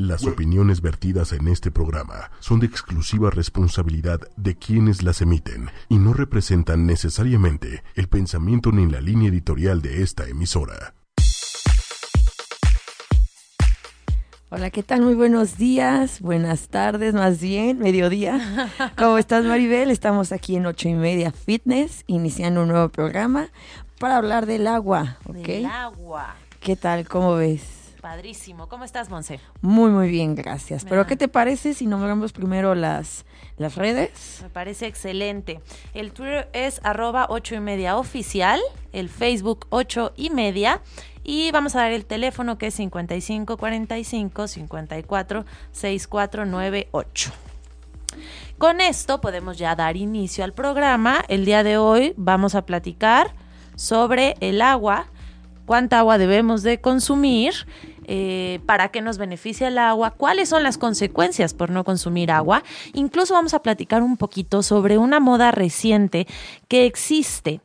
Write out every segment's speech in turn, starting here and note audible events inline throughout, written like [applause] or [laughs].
Las opiniones vertidas en este programa son de exclusiva responsabilidad de quienes las emiten y no representan necesariamente el pensamiento ni la línea editorial de esta emisora. Hola, ¿qué tal? Muy buenos días, buenas tardes, más bien, mediodía. [laughs] ¿Cómo estás, Maribel? Estamos aquí en ocho y media Fitness, iniciando un nuevo programa para hablar del agua, ¿ok? Del agua. ¿Qué tal? ¿Cómo ves? Padrísimo. ¿Cómo estás, Monse? Muy, muy bien, gracias. Pero, ¿qué te parece si nombramos primero las, las redes? Me parece excelente. El Twitter es arroba ocho y media oficial, el Facebook ocho y media. Y vamos a dar el teléfono que es 55 45 54 64 98. Con esto podemos ya dar inicio al programa. El día de hoy vamos a platicar sobre el agua, cuánta agua debemos de consumir, eh, para qué nos beneficia el agua, cuáles son las consecuencias por no consumir agua. Incluso vamos a platicar un poquito sobre una moda reciente que existe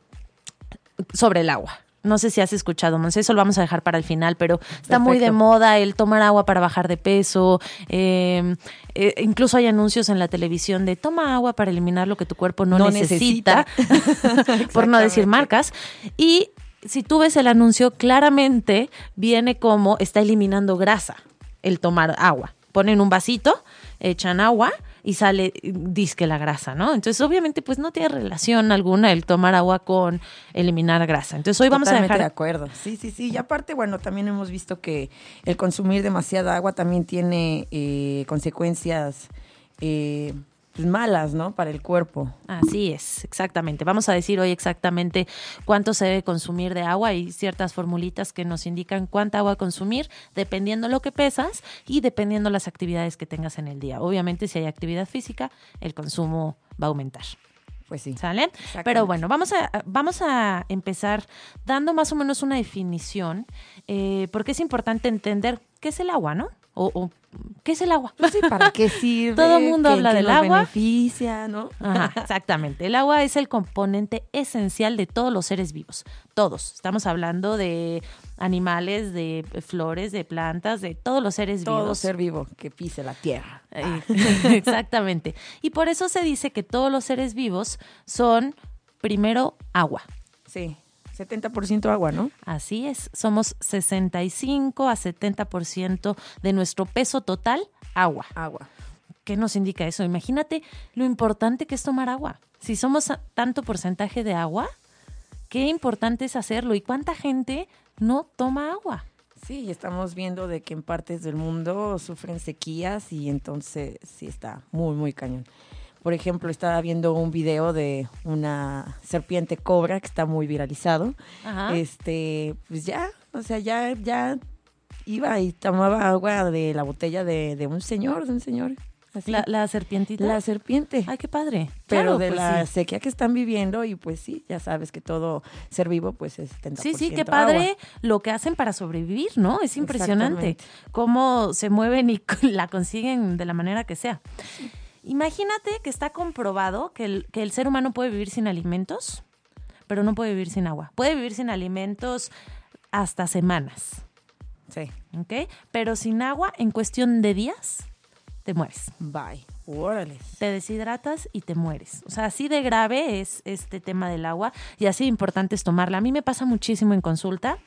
sobre el agua. No sé si has escuchado, Monse, eso lo vamos a dejar para el final, pero está muy de moda el tomar agua para bajar de peso. eh, eh, incluso hay anuncios en la televisión de toma agua para eliminar lo que tu cuerpo no, No necesita, [laughs] [laughs] por no decir marcas. Y si tú ves el anuncio, claramente viene como está eliminando grasa el tomar agua. Ponen un vasito, echan agua y sale disque la grasa, ¿no? Entonces, obviamente, pues no tiene relación alguna el tomar agua con eliminar grasa. Entonces, hoy vamos Totalmente a de dejar acuerdo. Sí, sí, sí. Y aparte, bueno, también hemos visto que el consumir demasiada agua también tiene eh, consecuencias eh, pues, malas, ¿no? Para el cuerpo. Así es, exactamente. Vamos a decir hoy exactamente cuánto se debe consumir de agua. Hay ciertas formulitas que nos indican cuánta agua consumir, dependiendo lo que pesas y dependiendo las actividades que tengas en el día. Obviamente, si hay actividad física, el consumo va a aumentar. Pues sí. ¿Sale? Pero bueno, vamos a, vamos a empezar dando más o menos una definición, eh, porque es importante entender qué es el agua, ¿no? O, o, ¿qué es el agua? Pues ¿para qué sirve? [laughs] Todo el mundo ¿Qué- habla del nos agua. beneficia, ¿no? Ajá, exactamente. El agua es el componente esencial de todos los seres vivos. Todos. Estamos hablando de animales, de flores, de plantas, de todos los seres Todo vivos. ser vivo que pise la tierra. Eh, [laughs] Exactamente. Y por eso se dice que todos los seres vivos son primero agua. Sí, 70% agua, ¿no? Así es, somos 65 a 70% de nuestro peso total agua. Agua. ¿Qué nos indica eso? Imagínate lo importante que es tomar agua. Si somos tanto porcentaje de agua, qué importante es hacerlo y cuánta gente no toma agua. Sí, estamos viendo de que en partes del mundo sufren sequías y entonces sí está muy, muy cañón. Por ejemplo, estaba viendo un video de una serpiente cobra que está muy viralizado. Ajá. Este, pues ya, o sea, ya, ya iba y tomaba agua de la botella de, de un señor, de un señor. Así. La, la serpientita. La serpiente. Ay, qué padre. pero Claro, de pues la sí. sequía que están viviendo y pues sí, ya sabes que todo ser vivo pues es 70% Sí, sí, qué agua. padre lo que hacen para sobrevivir, ¿no? Es impresionante cómo se mueven y [laughs] la consiguen de la manera que sea. Imagínate que está comprobado que el, que el ser humano puede vivir sin alimentos, pero no puede vivir sin agua. Puede vivir sin alimentos hasta semanas, Sí. ¿ok? Pero sin agua, en cuestión de días, te mueres. Bye. Órale. Te deshidratas y te mueres. O sea, así de grave es este tema del agua y así de importante es tomarla. A mí me pasa muchísimo en consulta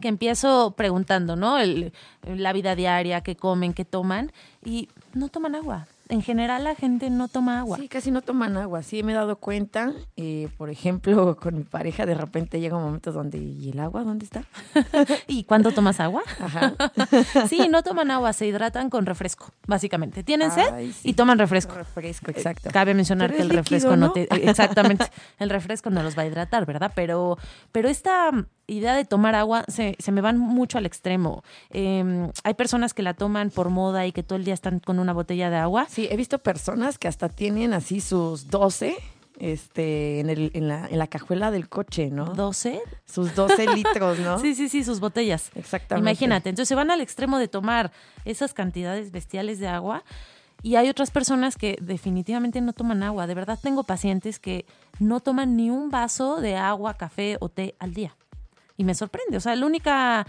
que empiezo preguntando, ¿no? El- la vida diaria, qué comen, qué toman y no toman agua. En general la gente no toma agua. Sí, casi no toman agua. Sí, me he dado cuenta. eh, por ejemplo, [laughs] con mi pareja de repente llega un momento donde, ¿y el agua dónde está? [laughs] ¿Y cuándo tomas agua? Ajá. [laughs] Sí, no toman agua, se hidratan con refresco, básicamente. Tienen sed sí. y toman refresco. Refresco, exacto. Cabe mencionar que el refresco no, ¿no? te exactamente el refresco no los va a hidratar, ¿verdad? Pero pero esta idea de tomar agua se, se me van mucho al extremo. Eh, hay personas que la toman por moda y que todo el día están con una botella de agua. Sí, he visto personas que hasta tienen así sus 12 este, en, el, en, la, en la cajuela del coche, ¿no? 12. Sus 12 litros, ¿no? [laughs] Sí, sí, sí, sus botellas. Exactamente. Imagínate, entonces se van al extremo de tomar esas cantidades bestiales de agua y hay otras personas que definitivamente no toman agua. De verdad tengo pacientes que no toman ni un vaso de agua, café o té al día. Y me sorprende. O sea, la única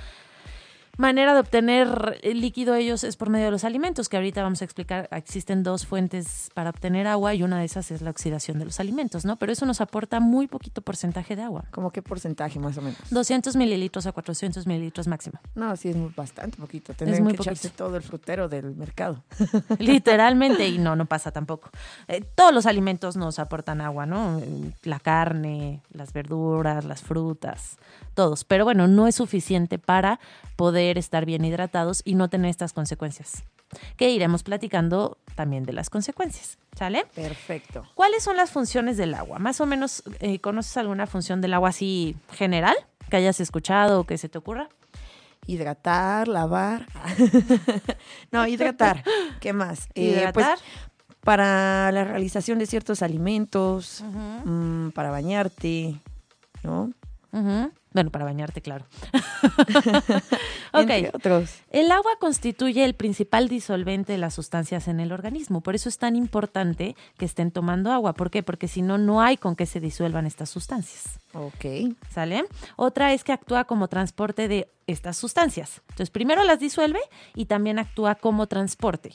manera de obtener el líquido ellos es por medio de los alimentos, que ahorita vamos a explicar, existen dos fuentes para obtener agua y una de esas es la oxidación de los alimentos, ¿no? Pero eso nos aporta muy poquito porcentaje de agua. ¿Cómo qué porcentaje más o menos? 200 mililitros a 400 mililitros máximo. No, sí es muy, bastante poquito. Tendrían muy que echarse todo el frutero del mercado. [laughs] Literalmente, y no, no pasa tampoco. Eh, todos los alimentos nos aportan agua, ¿no? La carne, las verduras, las frutas, todos. Pero bueno, no es suficiente para poder estar bien hidratados y no tener estas consecuencias. Que iremos platicando también de las consecuencias. ¿Sale? Perfecto. ¿Cuáles son las funciones del agua? Más o menos, eh, ¿conoces alguna función del agua así general que hayas escuchado o que se te ocurra? Hidratar, lavar. [laughs] no, hidratar. ¿Qué más? Eh, pues, Hidratar. para la realización de ciertos alimentos, mm, para bañarte, ¿no? ujú. Bueno, para bañarte, claro. [laughs] ok. Entre otros. El agua constituye el principal disolvente de las sustancias en el organismo. Por eso es tan importante que estén tomando agua. ¿Por qué? Porque si no, no hay con qué se disuelvan estas sustancias. Ok. ¿Sale? Otra es que actúa como transporte de estas sustancias. Entonces, primero las disuelve y también actúa como transporte.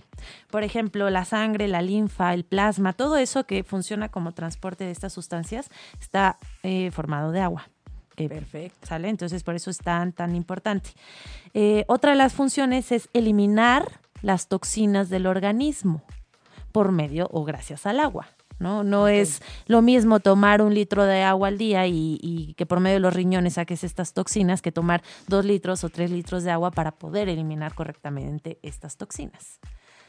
Por ejemplo, la sangre, la linfa, el plasma, todo eso que funciona como transporte de estas sustancias está eh, formado de agua. Eh, Perfecto. ¿Sale? Entonces, por eso es tan, tan importante. Eh, otra de las funciones es eliminar las toxinas del organismo por medio o gracias al agua. ¿no? No es lo mismo tomar un litro de agua al día y, y que por medio de los riñones saques estas toxinas que tomar dos litros o tres litros de agua para poder eliminar correctamente estas toxinas.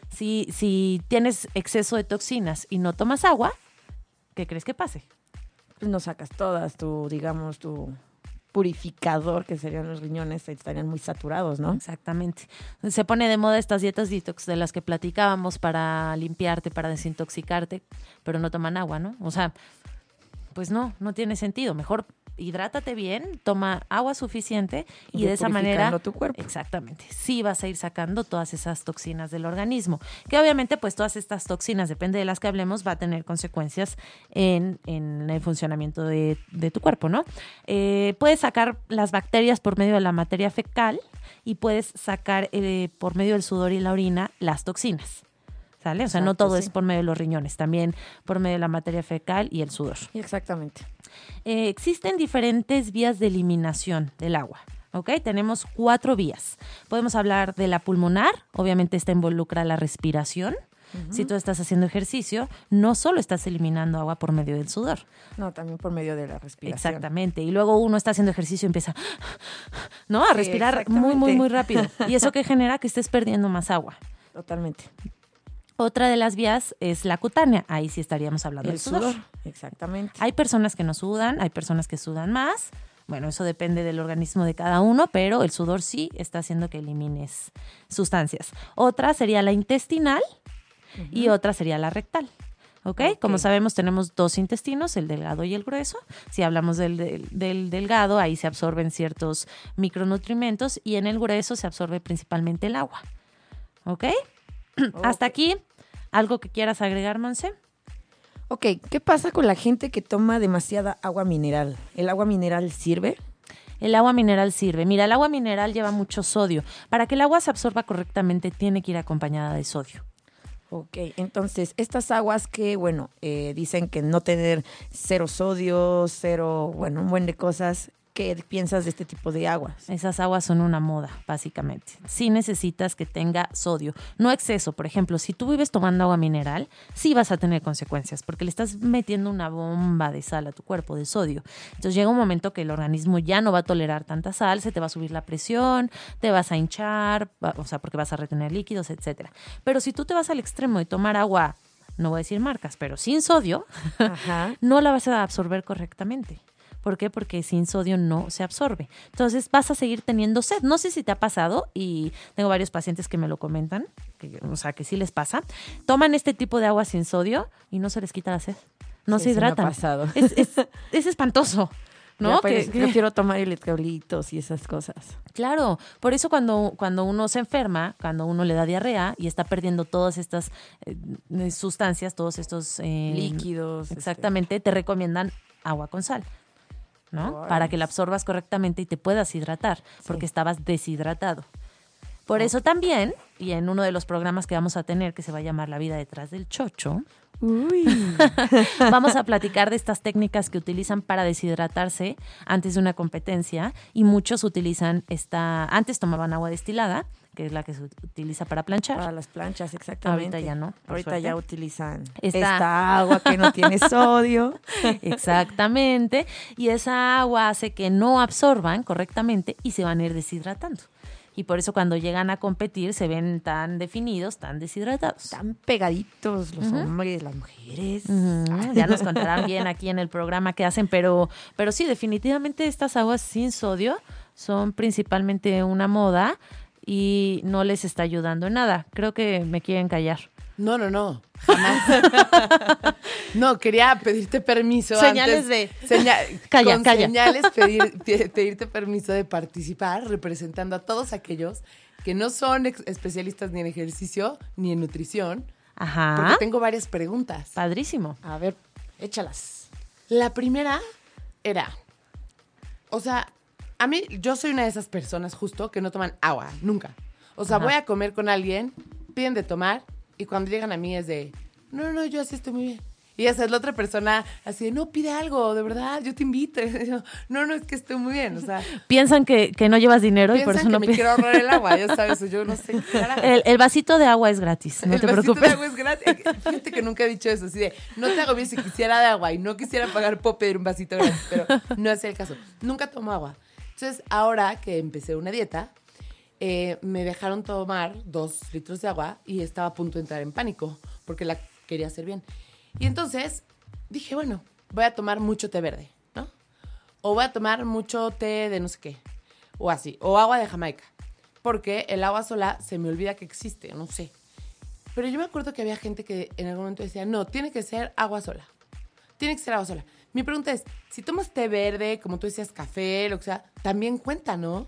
Si, si tienes exceso de toxinas y no tomas agua, ¿qué crees que pase? Pues no sacas todas, tu, digamos, tu purificador, que serían los riñones, estarían muy saturados, ¿no? Exactamente. Se pone de moda estas dietas detox de las que platicábamos para limpiarte, para desintoxicarte, pero no toman agua, ¿no? O sea, pues no, no tiene sentido. Mejor hidrátate bien, toma agua suficiente y de esa manera tu cuerpo. Exactamente. Sí vas a ir sacando todas esas toxinas del organismo. Que obviamente, pues todas estas toxinas, depende de las que hablemos, va a tener consecuencias en, en el funcionamiento de, de tu cuerpo, ¿no? Eh, puedes sacar las bacterias por medio de la materia fecal y puedes sacar eh, por medio del sudor y la orina las toxinas. ¿Sale? O sea, no todo sí. es por medio de los riñones, también por medio de la materia fecal y el sudor. Exactamente. Eh, existen diferentes vías de eliminación del agua. ¿Ok? Tenemos cuatro vías. Podemos hablar de la pulmonar, obviamente esta involucra la respiración. Si tú estás haciendo ejercicio, no solo estás eliminando agua por medio del sudor. No, también por medio de la respiración. Exactamente. Y luego uno está haciendo ejercicio y empieza, ¿no? A Sí, respirar muy, muy, muy rápido. Y eso [laughs] que genera que estés perdiendo más agua. Totalmente. Otra de las vías es la cutánea. Ahí sí estaríamos hablando El del sudor. sudor. Exactamente. Hay personas que no sudan, hay personas que sudan más. Bueno, eso depende del organismo de cada uno, pero el sudor sí está haciendo que elimines sustancias. Otra sería la intestinal y otra sería la rectal. ¿Ok? Ok. Como sabemos, tenemos dos intestinos, el delgado y el grueso. Si hablamos del, del- del delgado, ahí se absorben ciertos micronutrimentos y en el grueso se absorbe principalmente el agua. ¿Ok? [clears throat] Hasta aquí, ¿algo que quieras agregar, Monse? Ok, ¿qué pasa con la gente que toma demasiada agua mineral? ¿El agua mineral sirve? El agua mineral sirve. Mira, el agua mineral lleva mucho sodio. Para que el agua se absorba correctamente, tiene que ir acompañada de sodio. Ok, entonces estas aguas que, bueno, eh, dicen que no tener cero sodio, cero, bueno, un buen de cosas. ¿Qué piensas de este tipo de aguas? Esas aguas son una moda, básicamente. Sí necesitas que tenga sodio, no exceso. Por ejemplo, si tú vives tomando agua mineral, sí vas a tener consecuencias, porque le estás metiendo una bomba de sal a tu cuerpo, de sodio. Entonces llega un momento que el organismo ya no va a tolerar tanta sal, se te va a subir la presión, te vas a hinchar, o sea, porque vas a retener líquidos, etcétera. Pero si tú te vas al extremo de tomar agua, no voy a decir marcas, pero sin sodio, Ajá. [laughs] no la vas a absorber correctamente. ¿Por qué? Porque sin sodio no se absorbe. Entonces vas a seguir teniendo sed. No sé si te ha pasado y tengo varios pacientes que me lo comentan, que, o sea, que sí les pasa. Toman este tipo de agua sin sodio y no se les quita la sed. No Sí, se sí me ha hidratan. pasado. Es, es- [laughs] es espantoso. ¿No? Ya, pues, Que- Prefiero tomar electrolitos y esas cosas. Claro, por eso cuando, cuando uno se enferma, cuando uno le da diarrea y está perdiendo todas estas eh, eh, sustancias, todos estos eh, Líquidos. este, Exactamente, te recomiendan agua con sal. ¿No? Para que la absorbas correctamente y te puedas hidratar, porque estabas deshidratado. Por eso también, y en uno de los programas que vamos a tener, que se va a llamar La vida detrás del chocho, Uy. [laughs] vamos a platicar de estas técnicas que utilizan para deshidratarse antes de una competencia y muchos utilizan esta, antes tomaban agua destilada, que es la que se utiliza para planchar. Para las planchas, exactamente. Ahorita ya no, Ahorita suerte. ya utilizan Esta- esta agua que no tiene [laughs] sodio. Exactamente. Y esa agua hace que no absorban correctamente y se van a ir deshidratando. Y por eso cuando llegan a competir se ven tan definidos, tan deshidratados. Están pegaditos los hombres, las mujeres. Ujú, Ya nos contarán bien aquí en el programa qué hacen, pero, pero sí, definitivamente estas aguas sin sodio son principalmente una moda y no les está ayudando en nada. Creo que me quieren callar. No, no, no. Jamás. [laughs] no, quería pedirte permiso. Señales antes- de- Seña- [laughs] Calla, con calla. señales pedir- pe- pedirte permiso de participar representando a todos aquellos que no son especialistas ni en ejercicio ni en nutrición. Porque Ajá. tengo varias preguntas. Padrísimo. A ver, échalas. La primera era, o sea, a mí, yo soy una de esas personas justo que no toman agua, nunca. O sea, Ajá. voy a comer con alguien, piden de tomar y cuando llegan a mí es de, no, no, yo así estoy muy bien. Y esa es la otra persona así de, no, pide algo, de verdad, yo te invito. [laughs] Yo, no, no, es que estoy muy bien. O sea, Piensan que, que no llevas dinero y por eso que no me quiero ahorrar el agua, ya sabes, yo no sé el, el vasito de agua es gratis, no el te vasito preocupes. de agua es gratis. Fíjate que nunca he dicho eso, así de, no te hago bien si quisiera de agua y no quisiera pagar, puedo pedir un vasito gratis, pero no es el caso. Nunca tomo agua. Entonces, ahora que empecé una dieta, eh, me dejaron tomar dos litros de agua y estaba a punto de entrar en pánico porque la quería hacer bien. Y entonces dije, bueno, voy a tomar mucho té verde, ¿no? O voy a tomar mucho té de no sé qué, o así, o agua de Jamaica, porque el agua sola se me olvida que existe, no sé. Pero yo me acuerdo que había gente que en algún momento decía, no, tiene que ser agua sola. Tiene que ser agua sola. Mi pregunta es, si tomas té verde, como tú decías, café, lo que sea, también cuenta, ¿no?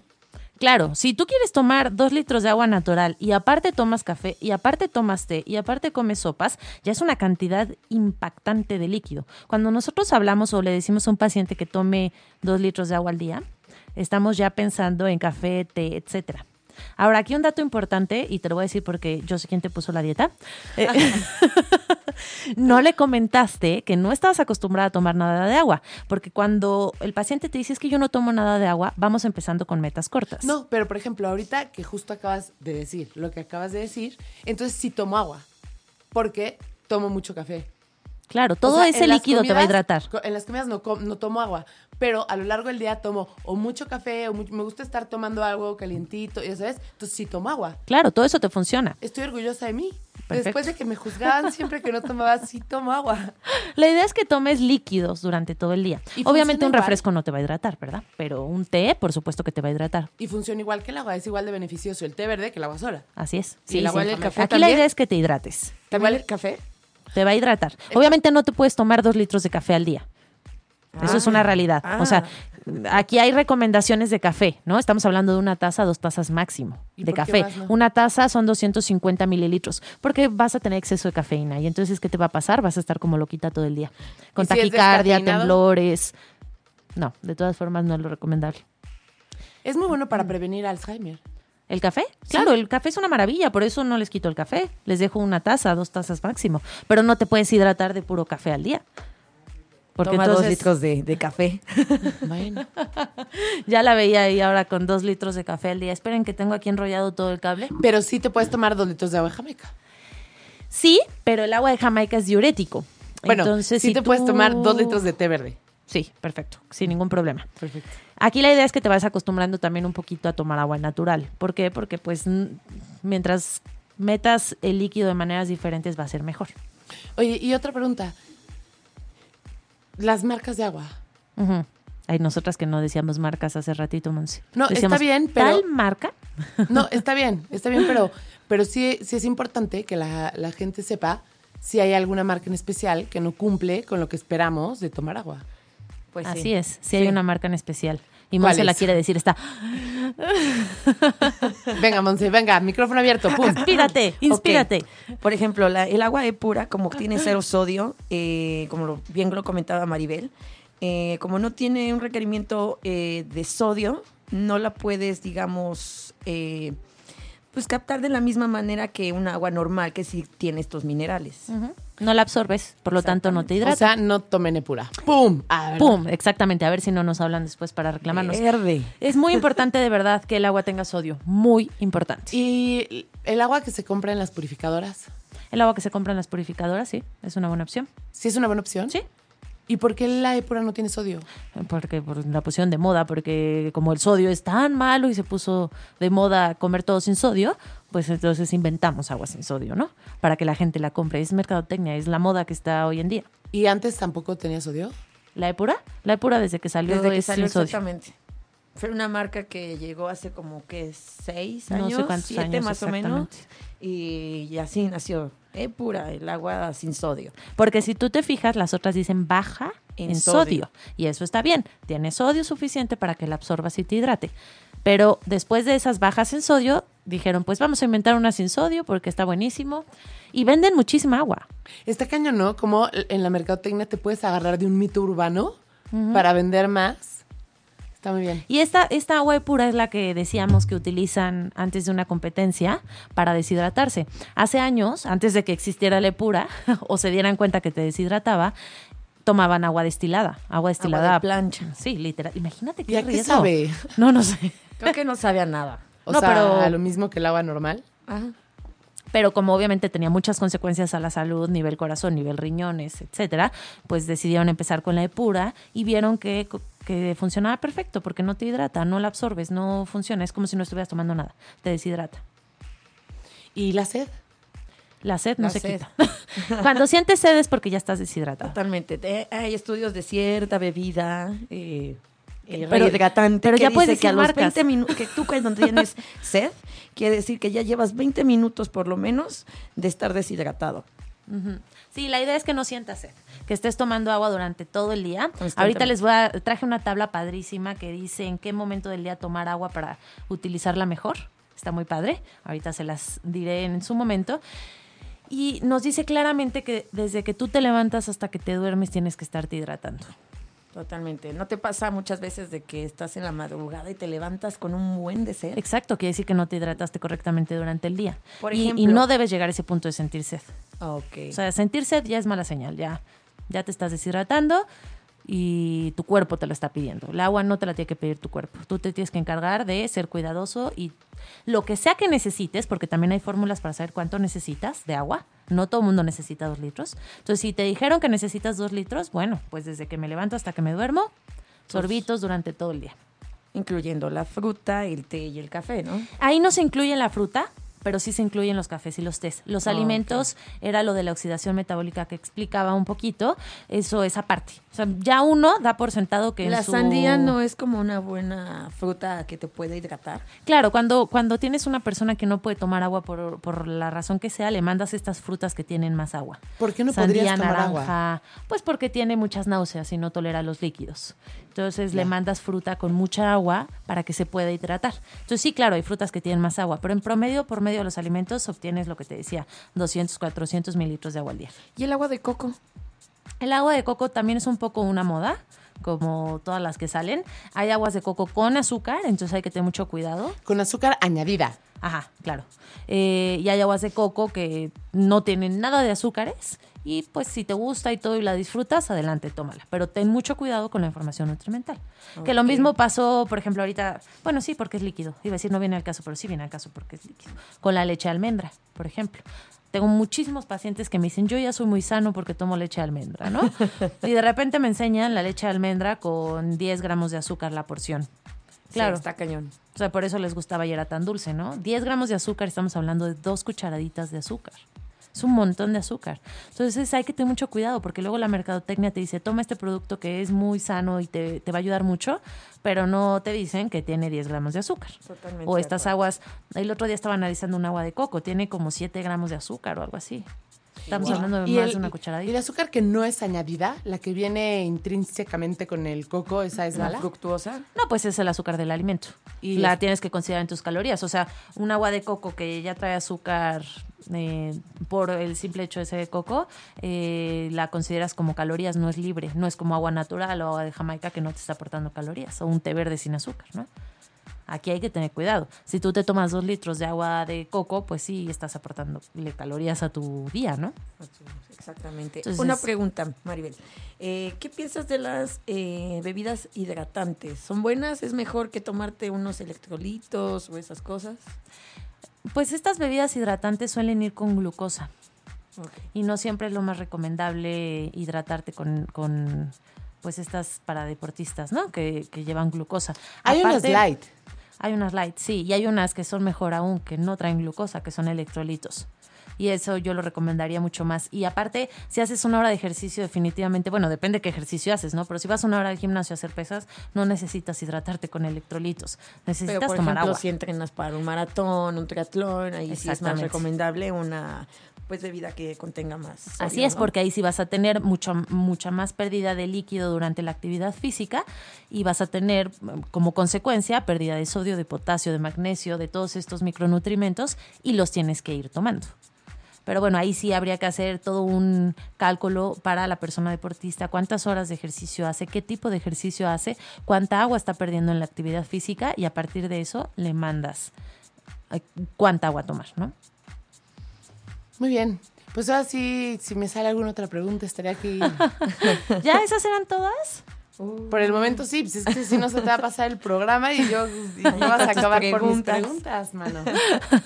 Claro, si tú quieres tomar dos litros de agua natural y aparte tomas café y aparte tomas té y aparte comes sopas, ya es una cantidad impactante de líquido. Cuando nosotros hablamos o le decimos a un paciente que tome dos litros de agua al día, estamos ya pensando en café, té, etcétera. Ahora, aquí un dato importante, y te lo voy a decir porque yo sé quién te puso la dieta. Eh, [laughs] no le comentaste que no estabas acostumbrada a tomar nada de agua, porque cuando el paciente te dice es que yo no tomo nada de agua, vamos empezando con metas cortas. No, pero por ejemplo, ahorita que justo acabas de decir lo que acabas de decir, entonces sí tomo agua, porque tomo mucho café. Claro, todo O sea, ese líquido te va a hidratar. En las comidas no, com- no tomo agua, pero a lo largo del día tomo o mucho café, o me gusta estar tomando algo calientito, ya sabes, entonces sí tomo agua. Claro, todo eso te funciona. Estoy orgullosa de mí. Perfecto. Después de que me juzgaban siempre que no tomaba, sí tomo agua. [laughs] La idea es que tomes líquidos durante todo el día. Y Obviamente un igual. refresco no te va a hidratar, ¿verdad? Pero un té, por supuesto que te va a hidratar. Y funciona igual que el agua, es igual de beneficioso el té verde que el agua sola. Así es. ¿Y el agua el café Aquí la idea es que te hidrates. ¿También el café? Te va a hidratar. Obviamente no te puedes tomar dos litros de café al día. Eso es una realidad. Ah. O sea, aquí hay recomendaciones de café, ¿no? Estamos hablando de una taza, dos tazas máximo ¿Y de café. no? Una taza son 250 mililitros, porque vas a tener exceso de cafeína. Y entonces, ¿qué te va a pasar? Vas a estar como loquita todo el día. Con ¿Y si es taquicardia, temblores. No, de todas formas no es lo recomendable. Es muy bueno para prevenir Alzheimer. ¿El café? Claro, el café es una maravilla, por eso no les quito el café. Les dejo una taza, dos tazas máximo. Pero no te puedes hidratar de puro café al día. Porque Toma dos litros de, de café. [laughs] Bueno. ya la veía ahí ahora con dos litros de café al día. Esperen que tengo aquí enrollado todo el cable. Pero sí te puedes tomar dos litros de agua de Jamaica. Sí, pero el agua de Jamaica es diurético. Bueno, entonces sí si te puedes tomar dos litros de té verde. Sí, perfecto, sin ningún problema. Perfecto. Aquí la idea es que te vas acostumbrando también un poquito a tomar agua natural. ¿Por qué? Porque pues mientras metas el líquido de maneras diferentes va a ser mejor. Oye, y otra pregunta. Las marcas de agua. Hay nosotras que no decíamos marcas hace ratito, Monse. No, está bien, pero- ¿Tal marca? [laughs] No, está bien, está bien, pero, pero sí, sí es importante que la, la gente sepa si hay alguna marca en especial que no cumple con lo que esperamos de tomar agua. Pues Así sí. es, sí, hay una marca en especial. Y ¿Cuál Monse la es? quiere decir, está, [laughs] Venga, Monse, venga, micrófono abierto, pum. inspírate, inspírate. Por ejemplo, la- el agua de pura, como tiene cero sodio, eh, como lo- bien lo comentaba Maribel, eh, como no tiene un requerimiento eh, de sodio, no la puedes, digamos, eh, pues captar de la misma manera que un agua normal que sí tiene estos minerales. Ujú. No la absorbes, por lo tanto no te O hidrata. sea, no tomen Epura. ¡Pum! Ah. Pum, exactamente. A ver si no nos hablan después para reclamarnos. Verde. Es muy importante de verdad que el agua tenga sodio, muy importante. Y el agua que se compra en las purificadoras, El agua que se compra en las purificadoras, sí, es una buena opción. ¿sí es una buena opción? Sí, ¿Y por qué la Epura no tiene sodio? porque por la posición de moda, porque como el sodio es tan malo y se puso de moda comer todo sin sodio, pues entonces inventamos agua sin sodio, ¿no? Para que la gente la compre. Es mercadotecnia, es la moda que está hoy en día. ¿Y antes tampoco tenía sodio? ¿La Epura? La Epura desde que salió Desde que es salió sin sodio. exactamente. Fue una marca que llegó hace como que seis No años, sé cuántos siete años más o menos. Y, y así nació. Epura, el agua sin sodio. Porque si tú te fijas, las otras dicen baja en, En sodio. sodio. Y eso está bien. Tiene sodio suficiente para que la absorbas y te hidrate. Pero después de esas bajas en sodio, dijeron, pues vamos a inventar una sin sodio porque está buenísimo. Y venden muchísima agua. Está cañón, ¿no? Como en la mercadotecnia te puedes agarrar de un mito urbano para vender más. Está muy bien. Y esta, esta agua pura es la que decíamos que utilizan antes de una competencia para deshidratarse. Hace años, antes de que existiera la pura [laughs] o se dieran cuenta que te deshidrataba, tomaban agua destilada. Agua destilada. de plancha. Sí, literal. Imagínate ¿Y qué a qué riesgo. sabe? No, no sé. Creo que no sabía nada. [laughs] O No, sea, pero- a lo mismo que el agua normal. Ajá. Pero como obviamente tenía muchas consecuencias a la salud, nivel corazón, nivel riñones, etcétera, pues decidieron empezar con la pura y vieron que, que funcionaba perfecto porque no te hidrata, no la absorbes, no funciona. Es como si no estuvieras tomando nada, te deshidrata. ¿Y la sed? La sed no La se sed. quita. [laughs] Cuando sientes sed es porque ya estás deshidratado. Totalmente. Te- hay estudios de cierta bebida eh, eh, Pero- rehidratante pero que ya dice puedes que a decir los marcas. 20 minutos, que tú cuando [laughs] tienes sed, quiere decir que ya llevas 20 minutos por lo menos de estar deshidratado. Sí, la idea es que no sientas sed, que estés tomando agua durante todo el día. Ahorita les voy a traje una tabla padrísima que dice en qué momento del día tomar agua para utilizarla mejor. Está muy padre. Ahorita se las diré en su momento. Y nos dice claramente que desde que tú te levantas hasta que te duermes tienes que estarte hidratando. Totalmente. ¿No te pasa muchas veces de que estás en la madrugada y te levantas con un buen de sed? Exacto, quiere decir que no te hidrataste correctamente durante el día. Por Y- y, no debes llegar a ese punto de sentir sed. Ok. O sea, sentir sed ya es mala señal, ya, ya te estás deshidratando y tu cuerpo te lo está pidiendo. El agua no te la tiene que pedir tu cuerpo. Tú te tienes que encargar de ser cuidadoso y lo que sea que necesites, porque también hay fórmulas para saber cuánto necesitas de agua. No todo el mundo necesita dos litros. Entonces, si te dijeron que necesitas dos litros, bueno, pues desde que me levanto hasta que me duermo, sorbitos durante todo el día. Incluyendo la fruta, el té y el café, ¿no? Ahí no se incluye la fruta, pero sí se incluyen los cafés y los tés. Los Ah, alimentos era lo de la oxidación metabólica que explicaba un poquito. Eso es aparte. O sea, ya uno da por sentado que en La su- sandía no es como una buena fruta que te puede hidratar. Claro, cuando, cuando tienes una persona que no puede tomar agua por, por la razón que sea, le mandas estas frutas que tienen más agua. ¿Por qué no Sandía, podrías tomar agua? naranja, Pues porque tiene muchas náuseas y no tolera los líquidos. Entonces le mandas fruta con mucha agua para que se pueda hidratar. Entonces sí, claro, hay frutas que tienen más agua, pero en promedio, por medio de los alimentos, obtienes lo que te decía, 200, 400 mililitros de agua al día. ¿Y el agua de coco? El agua de coco también es un poco una moda, como todas las que salen. Hay aguas de coco con azúcar, entonces hay que tener mucho cuidado. Con azúcar añadida. Ajá, claro. Eh, y hay aguas de coco que no tienen nada de azúcares. Y pues si te gusta y todo y la disfrutas, adelante, tómala. Pero ten mucho cuidado con la información nutrimental. Que lo mismo pasó, por ejemplo, ahorita, bueno, sí, porque es líquido. Iba a decir no viene al caso, pero sí viene al caso porque es líquido. Con la leche de almendra, por ejemplo. Tengo muchísimos pacientes que me dicen, yo ya soy muy sano porque tomo leche de almendra, ¿no? [laughs] y de repente me enseñan la leche de almendra con 10 gramos de azúcar la porción. Claro. Sí, está cañón. O sea, por eso les gustaba y era tan dulce, ¿no? 10 gramos de azúcar, estamos hablando de dos cucharaditas de azúcar. Es un montón de azúcar. Entonces hay que tener mucho cuidado porque luego la mercadotecnia te dice, toma este producto que es muy sano y te, te va a ayudar mucho, pero no te dicen que tiene 10 gramos de azúcar. Totalmente O estas aguas, el otro día estaba analizando un agua de coco, tiene como 7 gramos de azúcar o algo así. Estamos hablando de más el, de una y el cucharadita. azúcar que no es añadida, la que viene intrínsecamente con el coco, esa es La fructuosa. No, pues es el azúcar del alimento. Y la es- tienes que considerar en tus calorías. O sea, un agua de coco que ya trae azúcar eh, por el simple hecho de ser de coco, eh, la consideras como calorías, no es libre. No es como agua natural o agua de Jamaica que no te está aportando calorías. O un té verde sin azúcar, ¿no? Aquí hay que tener cuidado. Si tú te tomas dos litros de agua de coco, pues sí estás aportándole calorías a tu día, ¿no? Exactamente. Entonces- Una pregunta, Maribel. Eh, ¿Qué piensas de las eh, bebidas hidratantes? ¿Son buenas? ¿Es mejor que tomarte unos electrolitos o esas cosas? Pues estas bebidas hidratantes suelen ir con glucosa. Y no siempre es lo más recomendable hidratarte con, con pues estas para deportistas, ¿no? Que, que llevan glucosa. Hay unos Aparte, light. Hay unas light, sí, y hay unas que son mejor aún, que no traen glucosa, que son electrolitos. Y eso yo lo recomendaría mucho más. Y aparte, si haces una hora de ejercicio, definitivamente, bueno, depende qué ejercicio haces, ¿no? Pero si vas una hora al gimnasio a hacer pesas, no necesitas hidratarte con electrolitos. Necesitas Pero, por tomar ejemplo, agua. si entrenas para un maratón, un triatlón, ahí sí es más recomendable una pues bebida que contenga más. Así es, ¿no? porque ahí sí vas a tener mucho, mucha más pérdida de líquido durante la actividad física y vas a tener como consecuencia pérdida de sodio, de potasio, de magnesio, de todos estos micronutrimentos y los tienes que ir tomando. Pero bueno, ahí sí habría que hacer todo un cálculo para la persona deportista, cuántas horas de ejercicio hace, qué tipo de ejercicio hace, cuánta agua está perdiendo en la actividad física y a partir de eso le mandas eh, cuánta agua tomar, ¿no? Muy bien. Pues ahora sí, si me sale alguna otra pregunta, estaría aquí. [laughs] ¿Ya esas eran todas? Por el momento sí, pues es que si no se te va a pasar el programa y yo y no vas a acabar por mis preguntas. preguntas, mano.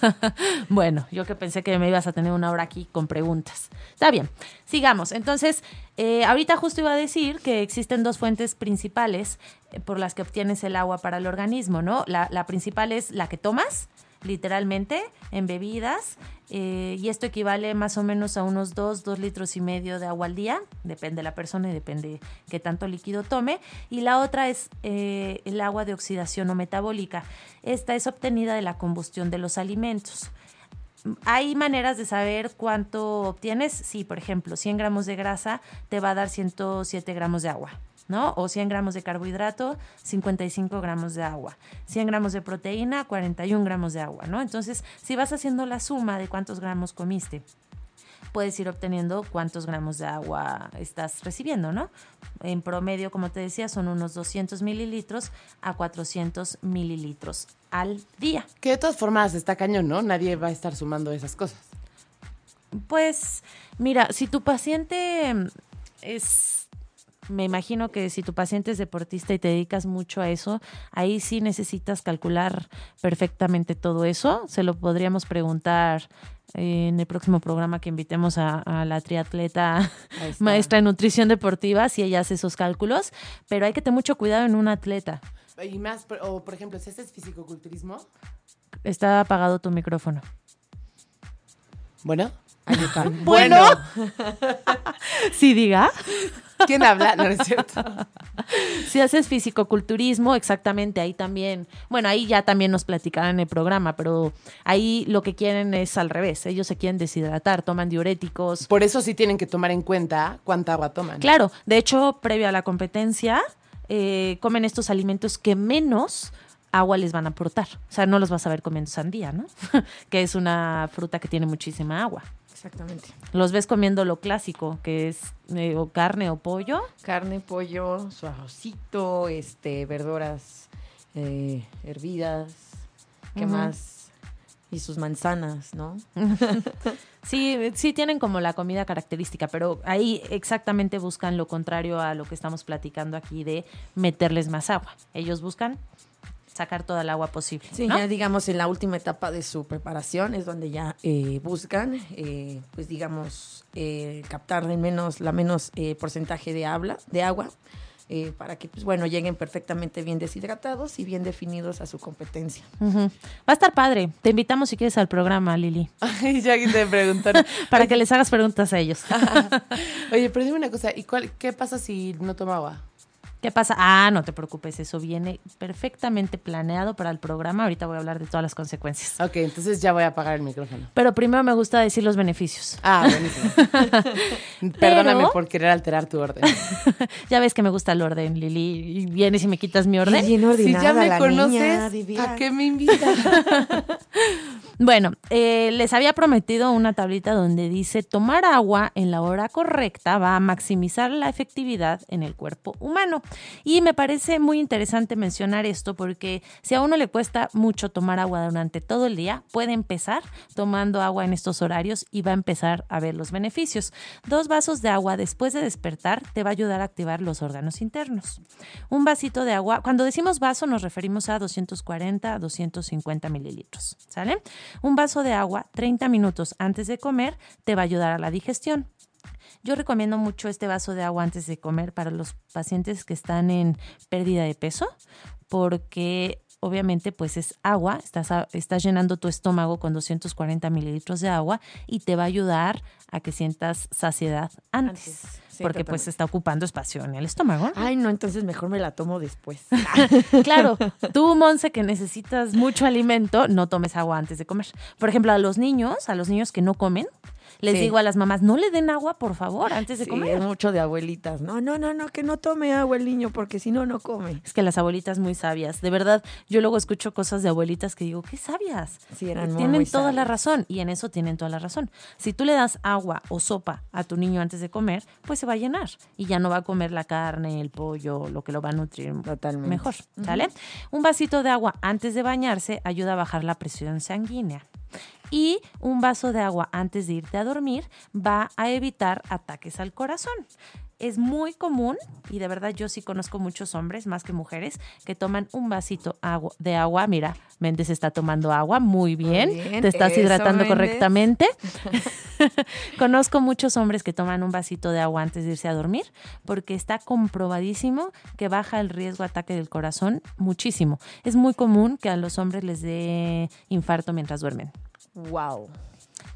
[laughs] Bueno, yo que pensé que me ibas a tener una hora aquí con preguntas. Está bien, sigamos. Entonces, eh, ahorita justo iba a decir que existen dos fuentes principales eh, por las que obtienes el agua para el organismo, ¿no? La, la principal es la que tomas, literalmente, en bebidas, eh, y esto equivale más o menos a unos 2, 2 litros y medio de agua al día, depende de la persona y depende qué tanto líquido tome. Y la otra es eh, el agua de oxidación o metabólica. Esta es obtenida de la combustión de los alimentos. ¿Hay maneras de saber cuánto obtienes? Sí, por ejemplo, 100 gramos de grasa te va a dar 107 gramos de agua, ¿no? O 100 gramos de carbohidrato, 55 gramos de agua. 100 gramos de proteína, 41 gramos de agua, ¿no? Entonces, si vas haciendo la suma de cuántos gramos comiste, puedes ir obteniendo cuántos gramos de agua estás recibiendo, ¿no? En promedio, como te decía, son unos 200 mililitros a 400 mililitros al día. Que de todas formas está cañón, ¿no? Nadie va a estar sumando esas cosas. Pues mira, si tu paciente es, me imagino que si tu paciente es deportista y te dedicas mucho a eso, ahí sí necesitas calcular perfectamente todo eso. Se lo podríamos preguntar eh, en el próximo programa que invitemos a, a la triatleta [laughs] maestra en nutrición deportiva, si ella hace esos cálculos, pero hay que tener mucho cuidado en un atleta. Y más, o por ejemplo, si haces fisicoculturismo, Está apagado tu micrófono. bueno. Ahí está. [laughs] Bueno. [laughs] Sí, diga. ¿Quién habla? No, es cierto. [laughs] Si haces fisicoculturismo, exactamente, ahí también, bueno, ahí ya también nos platicarán en el programa, pero ahí lo que quieren es al revés, ellos se quieren deshidratar, toman diuréticos. Por eso sí tienen que tomar en cuenta cuánta agua toman. Claro, de hecho, previo a la competencia, eh, comen estos alimentos que menos agua les van a aportar. O sea, no los vas a ver comiendo sandía, ¿no? [laughs] que es una fruta que tiene muchísima agua. Exactamente. Los ves comiendo lo clásico, que es eh, o carne o pollo. Carne, pollo, su arrocito, este, verduras eh, hervidas, ¿qué más? Y sus manzanas, ¿no? [laughs] Sí, sí tienen como la comida característica, pero ahí exactamente buscan lo contrario a lo que estamos platicando aquí de meterles más agua. Ellos buscan sacar toda el agua posible. Sí, ¿no? ya digamos en la última etapa de su preparación es donde ya eh, buscan, eh, pues digamos, eh, captar el menos, la menos eh, porcentaje de, habla, de agua eh, para que, pues bueno, lleguen perfectamente bien deshidratados y bien definidos a su competencia. Va a estar padre. Te invitamos si quieres al programa, Lili, [laughs] Ay, ya que te preguntaron. [laughs] para que les hagas preguntas a ellos. [laughs] Oye, pero dime una cosa, ¿y cuál, qué pasa si no toma agua? ¿Qué pasa? Ah, no te preocupes, eso viene perfectamente planeado para el programa. Ahorita voy a hablar de todas las consecuencias. Ok, entonces ya voy a apagar el micrófono. Pero primero me gusta decir los beneficios. Ah, buenísimo. [laughs] Perdóname por querer alterar tu orden. [laughs] ya ves que me gusta el orden, Lili. Y vienes y me quitas mi orden. Bien Si ya ordenada me la conoces, niña. ¿a qué me invitas? [laughs] Bueno, eh, les había prometido una tablita donde dice tomar agua en la hora correcta va a maximizar la efectividad en el cuerpo humano. Y me parece muy interesante mencionar esto porque si a uno le cuesta mucho tomar agua durante todo el día, puede empezar tomando agua en estos horarios y va a empezar a ver los beneficios. Dos vasos de agua después de despertar te va a ayudar a activar los órganos internos. Un vasito de agua, cuando decimos vaso nos referimos a 240 a 250 mililitros, ¿sale? Un vaso de agua 30 minutos antes de comer te va a ayudar a la digestión. Yo recomiendo mucho este vaso de agua antes de comer para los pacientes que están en pérdida de peso porque obviamente pues es agua, estás, estás llenando tu estómago con 240 mililitros de agua y te va a ayudar a que sientas saciedad antes, Antes, sí, porque pues está ocupando espacio en el estómago. Ay, no, entonces mejor me la tomo después. [laughs] Claro, tú, Monse, que necesitas mucho alimento, no tomes agua antes de comer. Por ejemplo, a los niños, a los niños que no comen, les Sí. digo a las mamás, no le den agua, por favor, antes de Sí, comer. es mucho de abuelitas. No, no, no, no, que no tome agua el niño porque si no, no come. Es que las abuelitas muy sabias, de verdad, yo luego escucho cosas de abuelitas que digo, qué sabias. Sí, eran muy, tienen muy toda la razón y en eso tienen toda la razón. Si tú le das agua o sopa a tu niño antes de comer, pues se va a llenar y ya no va a comer la carne, el pollo, lo que lo va a nutrir Totalmente. mejor, ¿sale? Un vasito de agua antes de bañarse ayuda a bajar la presión sanguínea. Y un vaso de agua antes de irte a dormir va a evitar ataques al corazón. Es muy común, y de verdad yo sí conozco muchos hombres, más que mujeres, que toman un vasito de agua. Mira, Méndez está tomando agua, muy bien. bien, Te estás eso, hidratando correctamente. [laughs] [laughs] Conozco muchos hombres que toman un vasito de agua antes de irse a dormir porque está comprobadísimo que baja el riesgo de ataque del corazón muchísimo. Es muy común que a los hombres les dé infarto mientras duermen. Wow.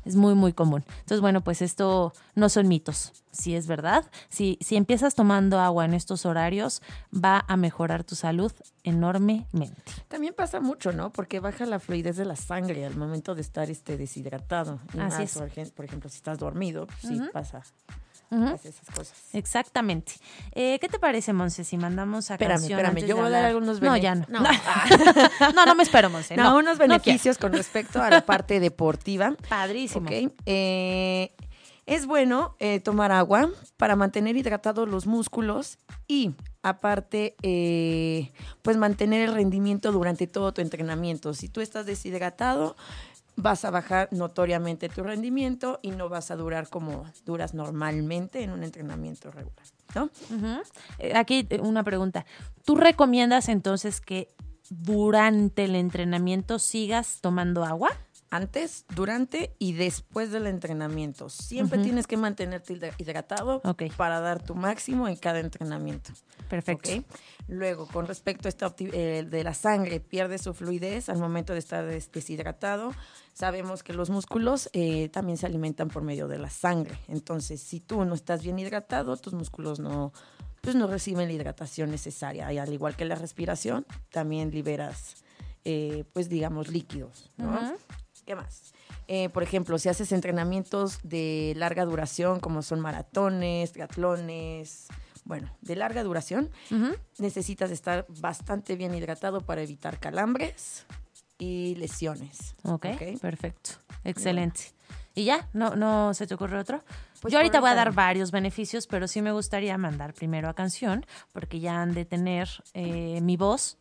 Es muy, muy común. Entonces, bueno, pues esto no son mitos. Si es verdad, si, si empiezas tomando agua en estos horarios, va a mejorar tu salud enormemente. También pasa mucho, ¿no? Porque baja la fluidez de la sangre al momento de estar este deshidratado. Y Así más, es. Por, ejem- por ejemplo, si estás dormido, pues sí pasa, Ujú. pasa esas cosas. Exactamente. Eh, ¿Qué te parece, Monse, si mandamos a Espérame, canción espérame, yo voy a dar algunos No, bene- ya no. No. No, [laughs] no, no me espero, Monse. No, No, unos no beneficios con respecto a la parte deportiva. Padrísimo. Eh, es bueno eh, tomar agua para mantener hidratados los músculos y aparte, eh, pues mantener el rendimiento durante todo tu entrenamiento. Si tú estás deshidratado, vas a bajar notoriamente tu rendimiento y no vas a durar como duras normalmente en un entrenamiento regular. ¿no? Eh, Aquí eh, una pregunta. ¿Tú recomiendas entonces que durante el entrenamiento sigas tomando agua? Antes, durante y después del entrenamiento. Siempre tienes que mantenerte hidra- hidratado para dar tu máximo en cada entrenamiento. Perfecto. Luego, con respecto a esta eh, de la sangre, pierde su fluidez al momento de estar des- deshidratado. Sabemos que los músculos eh, también se alimentan por medio de la sangre. Entonces, si tú no estás bien hidratado, tus músculos no, pues no reciben la hidratación necesaria. Y al igual que la respiración, también liberas, eh, pues digamos, líquidos. ¿no? ¿Qué más? Eh, por ejemplo, si haces entrenamientos de larga duración, como son maratones, triatlones, bueno, de larga duración, necesitas estar bastante bien hidratado para evitar calambres y lesiones. Ok, ¿ok? perfecto. Excelente. ¿Y ya? ¿No, ¿No se te ocurre otro? Pues Yo ahorita voy a dar varios beneficios, pero sí me gustaría mandar primero a canción, porque ya han de tener eh, mi voz.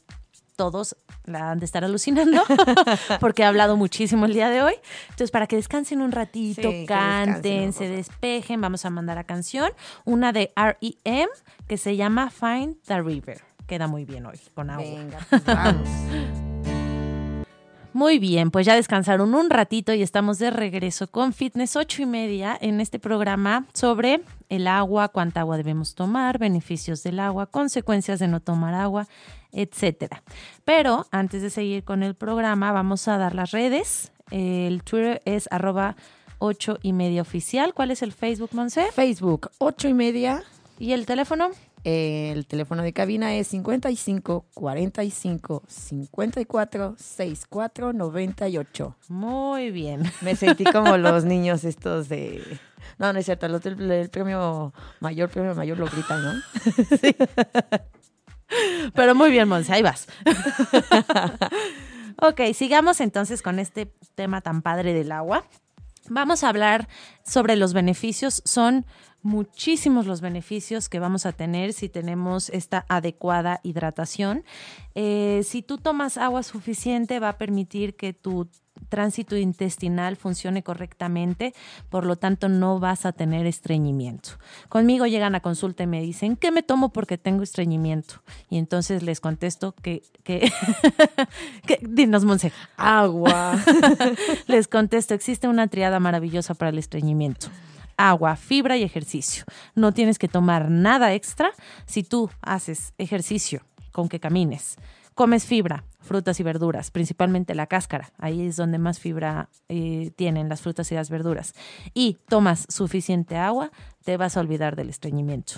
Todos la han de estar alucinando, [laughs] [laughs] porque he hablado muchísimo el día de hoy. Entonces, para que descansen un ratito, Sí, canten, se despejen, vamos a mandar a canción. Una de R.E.M. que se llama Find the River. Queda muy bien hoy, con agua. Venga, pues vamos. [laughs] Muy bien, pues ya descansaron un ratito y estamos de regreso con Fitness 8 y media en este programa sobre el agua, cuánta agua debemos tomar, beneficios del agua, consecuencias de no tomar agua, etcétera. Pero antes de seguir con el programa, vamos a dar las redes. El Twitter es arroba 8 y media oficial. ¿Cuál es el Facebook, Monse? Facebook, ocho y media, ¿Y el teléfono? El teléfono de cabina es 55 45 54 64 98. Muy bien. Me sentí como [laughs] los niños estos de... No, no es cierto, los del, del premio mayor, premio mayor lo gritan, ¿no? Pero muy bien, Monse, ahí vas. [laughs] ok, sigamos entonces con este tema tan padre del agua. Vamos a hablar sobre los beneficios. Son muchísimos los beneficios que vamos a tener si tenemos esta adecuada hidratación. Eh, si tú tomas agua suficiente, va a permitir que tu tránsito intestinal funcione correctamente, por lo tanto no vas a tener estreñimiento. Conmigo llegan a consulta y me dicen, ¿qué me tomo porque tengo estreñimiento? Y entonces les contesto que, que, [laughs] que dinos, Monse. Agua. [laughs] les contesto, existe una triada maravillosa para el estreñimiento agua, fibra y ejercicio. No tienes que tomar nada extra si tú haces ejercicio con que camines. Comes fibra, frutas y verduras, principalmente la cáscara. Ahí es donde más fibra eh, tienen las frutas y las verduras. Y tomas suficiente agua, te vas a olvidar del estreñimiento.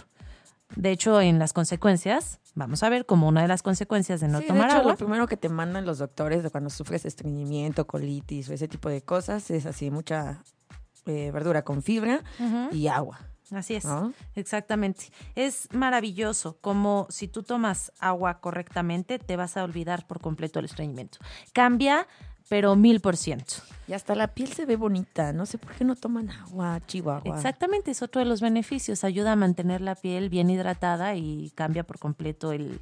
De hecho, en las consecuencias, vamos a ver como una de las consecuencias de no Sí, tomar de hecho, agua. Lo primero que te mandan los doctores de cuando sufres estreñimiento, colitis o ese tipo de cosas es así, mucha eh, verdura con fibra y agua. Así es, exactamente. Es maravilloso como si tú tomas agua correctamente, te vas a olvidar por completo el estreñimiento. Cambia, pero mil por ciento. Y hasta la piel se ve bonita. No sé por qué no toman agua, chihuahua. Exactamente, es otro de los beneficios. Ayuda a mantener la piel bien hidratada y cambia por completo el,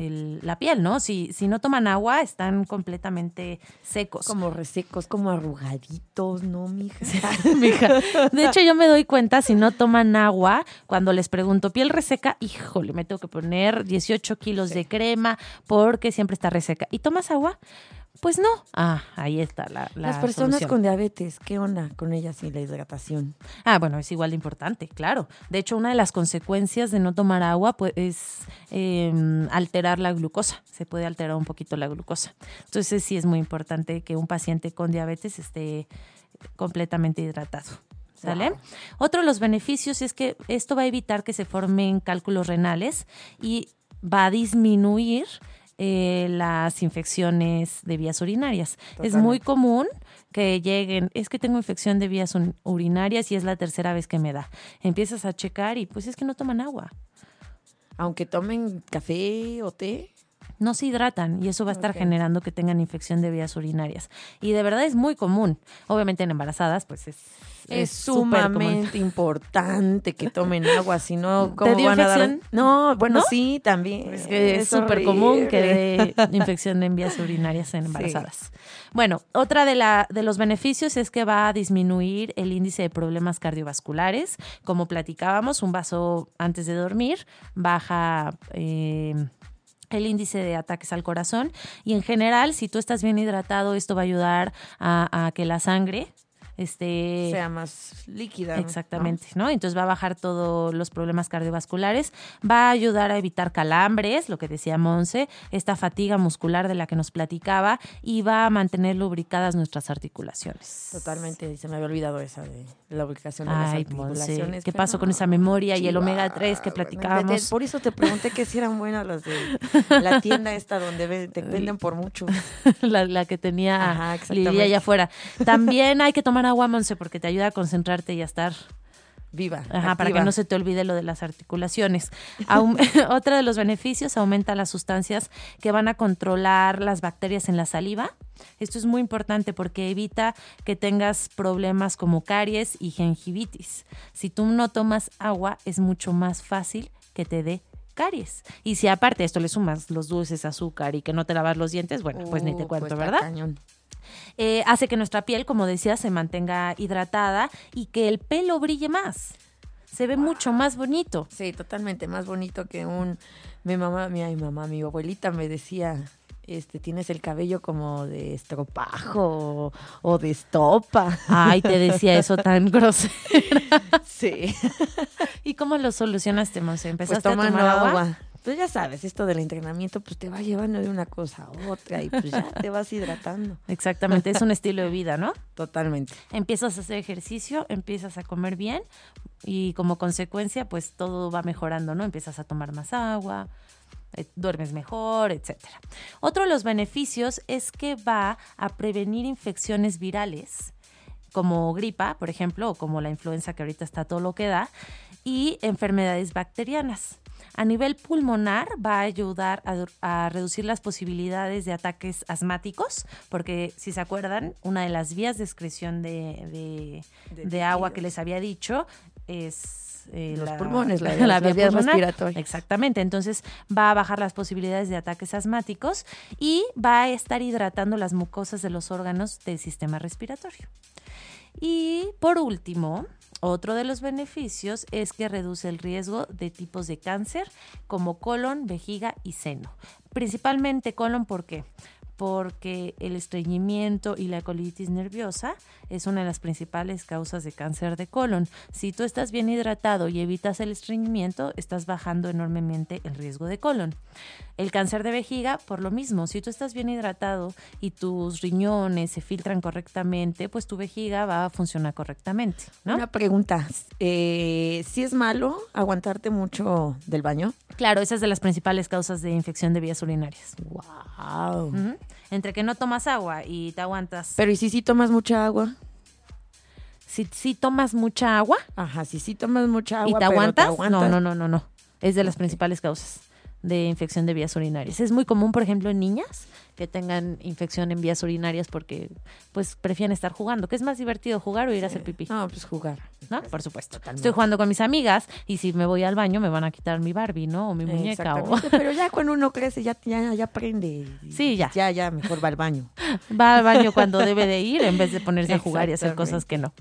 el- la piel, ¿no? Si, si no toman agua, están completamente secos. Como resecos, como arrugaditos, ¿no, mija? [laughs] Mija. De hecho, yo me doy cuenta si no toman agua, cuando les pregunto piel reseca, híjole, me tengo que poner 18 kilos de crema porque siempre está reseca. ¿Y tomas agua? Pues no. Ah, ahí está la, la Las personas solución. con diabetes, ¿qué onda con ellas y la hidratación? Ah, bueno, es igual de importante, claro. De hecho, una de las consecuencias de no tomar agua pues, es eh, alterar la glucosa. Se puede alterar un poquito la glucosa. Entonces, sí es muy importante que un paciente con diabetes esté completamente hidratado. ¿Sale? Wow. Otro de los beneficios es que esto va a evitar que se formen cálculos renales y va a disminuir eh, las infecciones de vías urinarias. Es muy común que lleguen, es que tengo infección de vías urinarias y es la tercera vez que me da. Empiezas a checar y pues es que no toman agua, Aunque tomen café o té. No se hidratan y eso va a estar generando que tengan infección de vías urinarias. Y de verdad es muy común. Obviamente en embarazadas pues es Es sumamente importante que tomen agua, si no, ¿Te ¿cómo van a dar? No, bueno, ¿No? sí, también. Es que es súper común que dé infección en vías urinarias en embarazadas. Bueno, otra de, la, de los beneficios es que va a disminuir el índice de problemas cardiovasculares. Como platicábamos, un vaso antes de dormir baja... eh, el índice de ataques al corazón. Y en general si tú estás bien hidratado esto va a ayudar a, a que la sangre esté sea más líquida. ¿no? Exactamente, ¿no? Entonces va a bajar todos los problemas cardiovasculares, va a ayudar a evitar calambres, lo que decía Monse, esta fatiga muscular de la que nos platicaba, y va a mantener lubricadas nuestras articulaciones. Totalmente, se me había olvidado esa de la ubicación de Ay, las Monse, articulaciones. ¿qué pero pasó con esa memoria y el omega 3 que no platicábamos? Por eso te pregunté que si eran buenas las de la tienda esta donde te venden por mucho. [laughs] la, la que tenía Ajá, Lidia allá afuera. También hay que tomar agua, Monse, porque te ayuda a concentrarte y a estar Viva. Ajá, para que no se te olvide lo de las articulaciones. Aum- [laughs] Otra de los beneficios aumenta las sustancias que van a controlar las bacterias en la saliva. Esto es muy importante porque evita que tengas problemas como caries y gingivitis. Si tú no tomas agua, es mucho más fácil que te dé caries. Y si aparte esto le sumas los dulces, azúcar y que no te lavas los dientes, bueno, pues ni te Uh, cuento, pues ¿verdad? cañón. Eh, hace que nuestra piel, como decía, se mantenga hidratada y que el pelo brille más. Se ve mucho más bonito. Sí, totalmente más bonito que un mi mamá, mi, ay, mamá, mi abuelita me decía, este, tienes el cabello como de estropajo o, o de estopa. Ay, te decía eso [laughs] tan grosero. Sí. [laughs] ¿Y cómo lo solucionaste, Monse? Pues ¿Empezaste a tomando tomar agua? agua. Pues ya sabes, esto del entrenamiento pues te va llevando de una cosa a otra y pues ya te vas hidratando. [laughs] Exactamente, es un estilo de [laughs] vida, ¿no? Totalmente. Empiezas a hacer ejercicio, empiezas a comer bien y como consecuencia pues todo va mejorando, ¿no? Empiezas a tomar más agua, eh, duermes mejor, etcétera. Otro de los beneficios es que va a prevenir infecciones virales como gripa, por ejemplo, o como la influenza que ahorita está todo lo que da, y enfermedades bacterianas. A nivel pulmonar va a ayudar a, a, reducir las posibilidades de ataques asmáticos, porque si se acuerdan, una de las vías de excreción de, de, de agua que les había dicho es eh, los la, pulmones, la, [laughs] vía respiratorias. Exactamente, entonces va a bajar las posibilidades de ataques asmáticos y va a estar hidratando las mucosas de los órganos del sistema respiratorio. Y por último, otro de los beneficios es que reduce el riesgo de tipos de cáncer como colon, vejiga y seno. Principalmente colon, ¿por qué? Porque el estreñimiento y la colitis nerviosa es una de las principales causas de cáncer de colon. Si tú estás bien hidratado y evitas el estreñimiento, estás bajando enormemente el riesgo de colon. El cáncer de vejiga, por lo mismo, si tú estás bien hidratado y tus riñones se filtran correctamente, pues tu vejiga va a funcionar correctamente, ¿no? Una pregunta, eh, ¿si es malo aguantarte mucho del baño? Claro, esa es de las principales causas de infección de vías urinarias. Wow. Entre que no tomas agua y te aguantas. Pero ¿y si sí tomas mucha agua? si, si tomas mucha agua Ajá, si sí tomas mucha agua, y te pero aguantas, aguantas. no, no, no, no, no. Es de las principales causas de infección de vías urinarias. Es muy común, por ejemplo, en niñas que tengan infección en vías urinarias porque pues prefieren estar jugando, que es más divertido jugar o ir a hacer pipí, No, pues jugar. ¿no? Por supuesto. Totalmente. Estoy jugando con mis amigas y si me voy al baño me van a quitar mi Barbie, ¿no? O mi muñeca o [laughs] pero ya cuando uno crece ya, ya, ya aprende. Sí, ya. Ya, ya, mejor va al baño. va al baño cuando debe de ir en vez de ponerse a jugar y hacer cosas que no.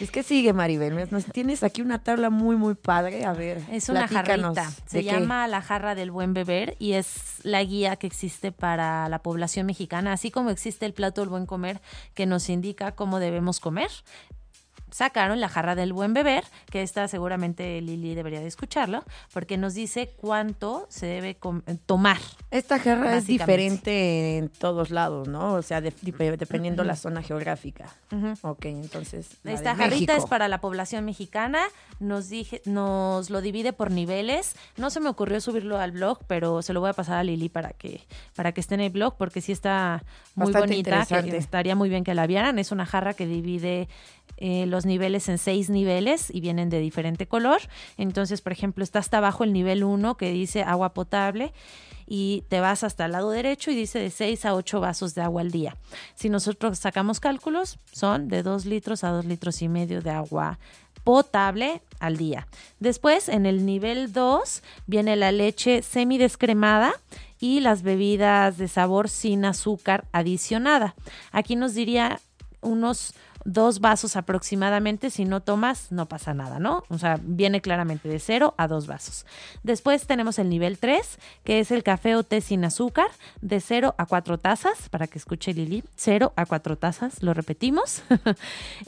Es que sigue, Maribel. Nos tienes aquí una tabla muy, muy padre. A ver, Es una jarrita. Se qué. llama la jarra del buen beber y es la guía que existe para la población mexicana, así como existe el plato del buen comer que nos indica cómo debemos comer. Sacaron la jarra del buen beber, que esta seguramente Lili debería de escucharlo, porque nos dice cuánto se debe tomar. Esta jarra es diferente en todos lados, ¿no? O sea, de- dependiendo la zona geográfica. Ujú. Ok, entonces. Esta jarrita México. es para la población mexicana, nos dije, nos lo divide por niveles. No se me ocurrió subirlo al blog, pero se lo voy a pasar a Lili para que para que esté en el blog porque sí está muy Bastante bonita, que estaría muy bien que la vieran. Es una jarra que divide eh, los niveles en seis niveles y vienen de diferente color. Entonces, por ejemplo, está hasta abajo el nivel 1 que dice agua potable y te vas hasta el lado derecho y dice de 6 a 8 vasos de agua al día. Si nosotros sacamos cálculos, son de 2 litros a 2 litros y medio de agua potable al día. Después, en el nivel 2, viene la leche semidescremada y las bebidas de sabor sin azúcar adicionada. Aquí nos diría unos dos vasos aproximadamente. Si no tomas, no pasa nada, ¿no? O sea, viene claramente de cero a dos vasos. Después tenemos el nivel 3, que es el café o té sin azúcar, de 0 a 4 tazas, para que escuche Lili, 0 a 4 tazas, lo repetimos. [laughs]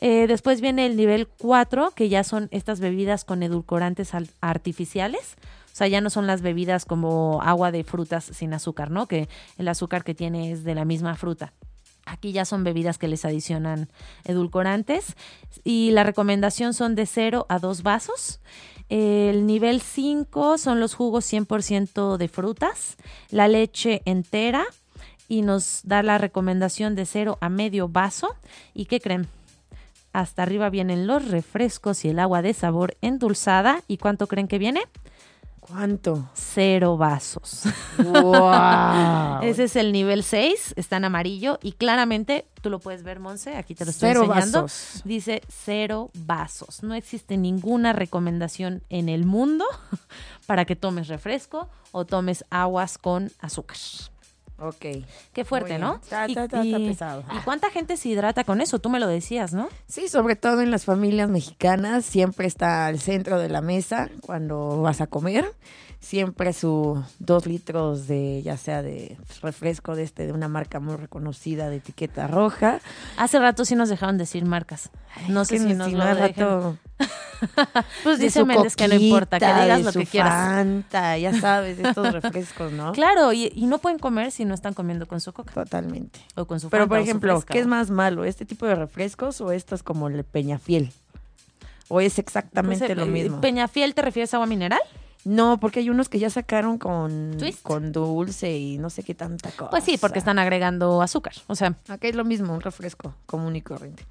Eh, después viene el nivel 4, que ya son estas bebidas con edulcorantes al- artificiales. O sea, ya no son las bebidas como agua de frutas sin azúcar, ¿no? Que el azúcar que tiene es de la misma fruta. Aquí ya son bebidas que les adicionan edulcorantes y la recomendación son de 0 a 2 vasos. El nivel 5 son los jugos 100% de frutas, la leche entera y nos da la recomendación de 0 a medio vaso. ¿Y qué creen? Hasta arriba vienen los refrescos y el agua de sabor endulzada. ¿Y cuánto creen que viene? ¿Cuánto? Cero vasos. ¡Wow! [laughs] Ese es el nivel 6, está en amarillo y claramente tú lo puedes ver, Monse, aquí te lo estoy Cero enseñando. vasos. Dice cero vasos. No existe ninguna recomendación en el mundo [laughs] para que tomes refresco o tomes aguas con azúcar. Ok. Qué fuerte, ¿no? Está- pesado. ¿Y cuánta gente se hidrata con eso? Tú me lo decías, ¿no? Sí, sobre todo en las familias mexicanas, siempre está al centro de la mesa cuando vas a comer. Siempre su dos litros de, ya sea de refresco de este, de una marca muy reconocida de etiqueta roja. Hace rato sí nos dejaron decir marcas. No sé si nos lo rato [laughs] Pues dice Méndez que no importa, que digas de lo su que quieras. Fanta, ya sabes, estos [laughs] refrescos, ¿no? Claro, y, y no pueden comer si no están comiendo con su coca Totalmente. o con su Pero, Fanta por ejemplo, ¿qué es más malo? ¿Este tipo de refrescos o estos como el Peñafiel? ¿O es exactamente Pues, lo eh, mismo? ¿Peñafiel te refieres a agua mineral? No, porque hay unos que ya sacaron con, ¿Twist? con dulce y no sé qué tanta cosa. Pues sí, porque están agregando azúcar. O sea, Acá es lo mismo, un refresco común y corriente.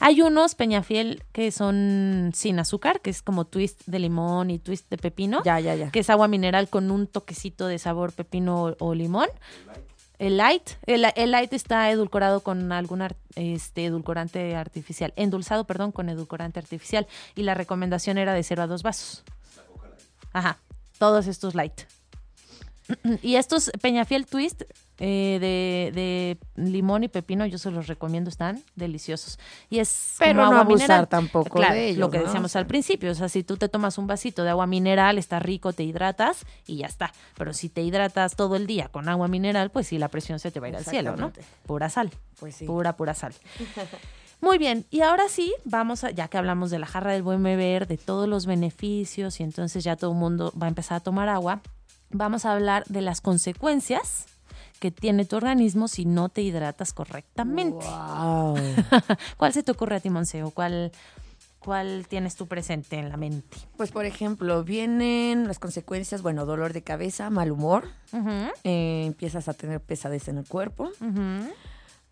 hay unos Peñafiel que son sin azúcar, que es como twist de limón y twist de pepino. Ya, ya, ya. que es agua mineral con un toquecito de sabor pepino o, o limón. El light, el, el light está edulcorado con algún ar- este, edulcorante artificial, endulzado, perdón, con edulcorante artificial. Y la recomendación era de 0 a 2 vasos. Ajá, todos estos light. [clears throat] Y estos Peñafiel Twist eh, de, de limón y pepino, yo se los recomiendo, están deliciosos. Y es Pero no abusar mineral. tampoco Claro, de ellos, Lo que ¿no? decíamos al principio, o sea, si tú te tomas un vasito de agua mineral, está rico, te hidratas y ya está. Pero si te hidratas todo el día con agua mineral, pues sí, la presión se te va a ir al cielo, ¿no? Pura sal. Pues sí. Pura, pura sal. [laughs] Muy bien, y ahora sí, vamos a, ya que hablamos de la jarra del buen beber, de todos los beneficios, y entonces ya todo el mundo va a empezar a tomar agua, vamos a hablar de las consecuencias que tiene tu organismo si no te hidratas correctamente. Wow. [laughs] ¿Cuál se te ocurre a ti, Monse? ¿O cuál, cuál tienes tú presente en la mente? Pues, por ejemplo, vienen las consecuencias, bueno, dolor de cabeza, mal humor, eh, empiezas a tener pesadez en el cuerpo.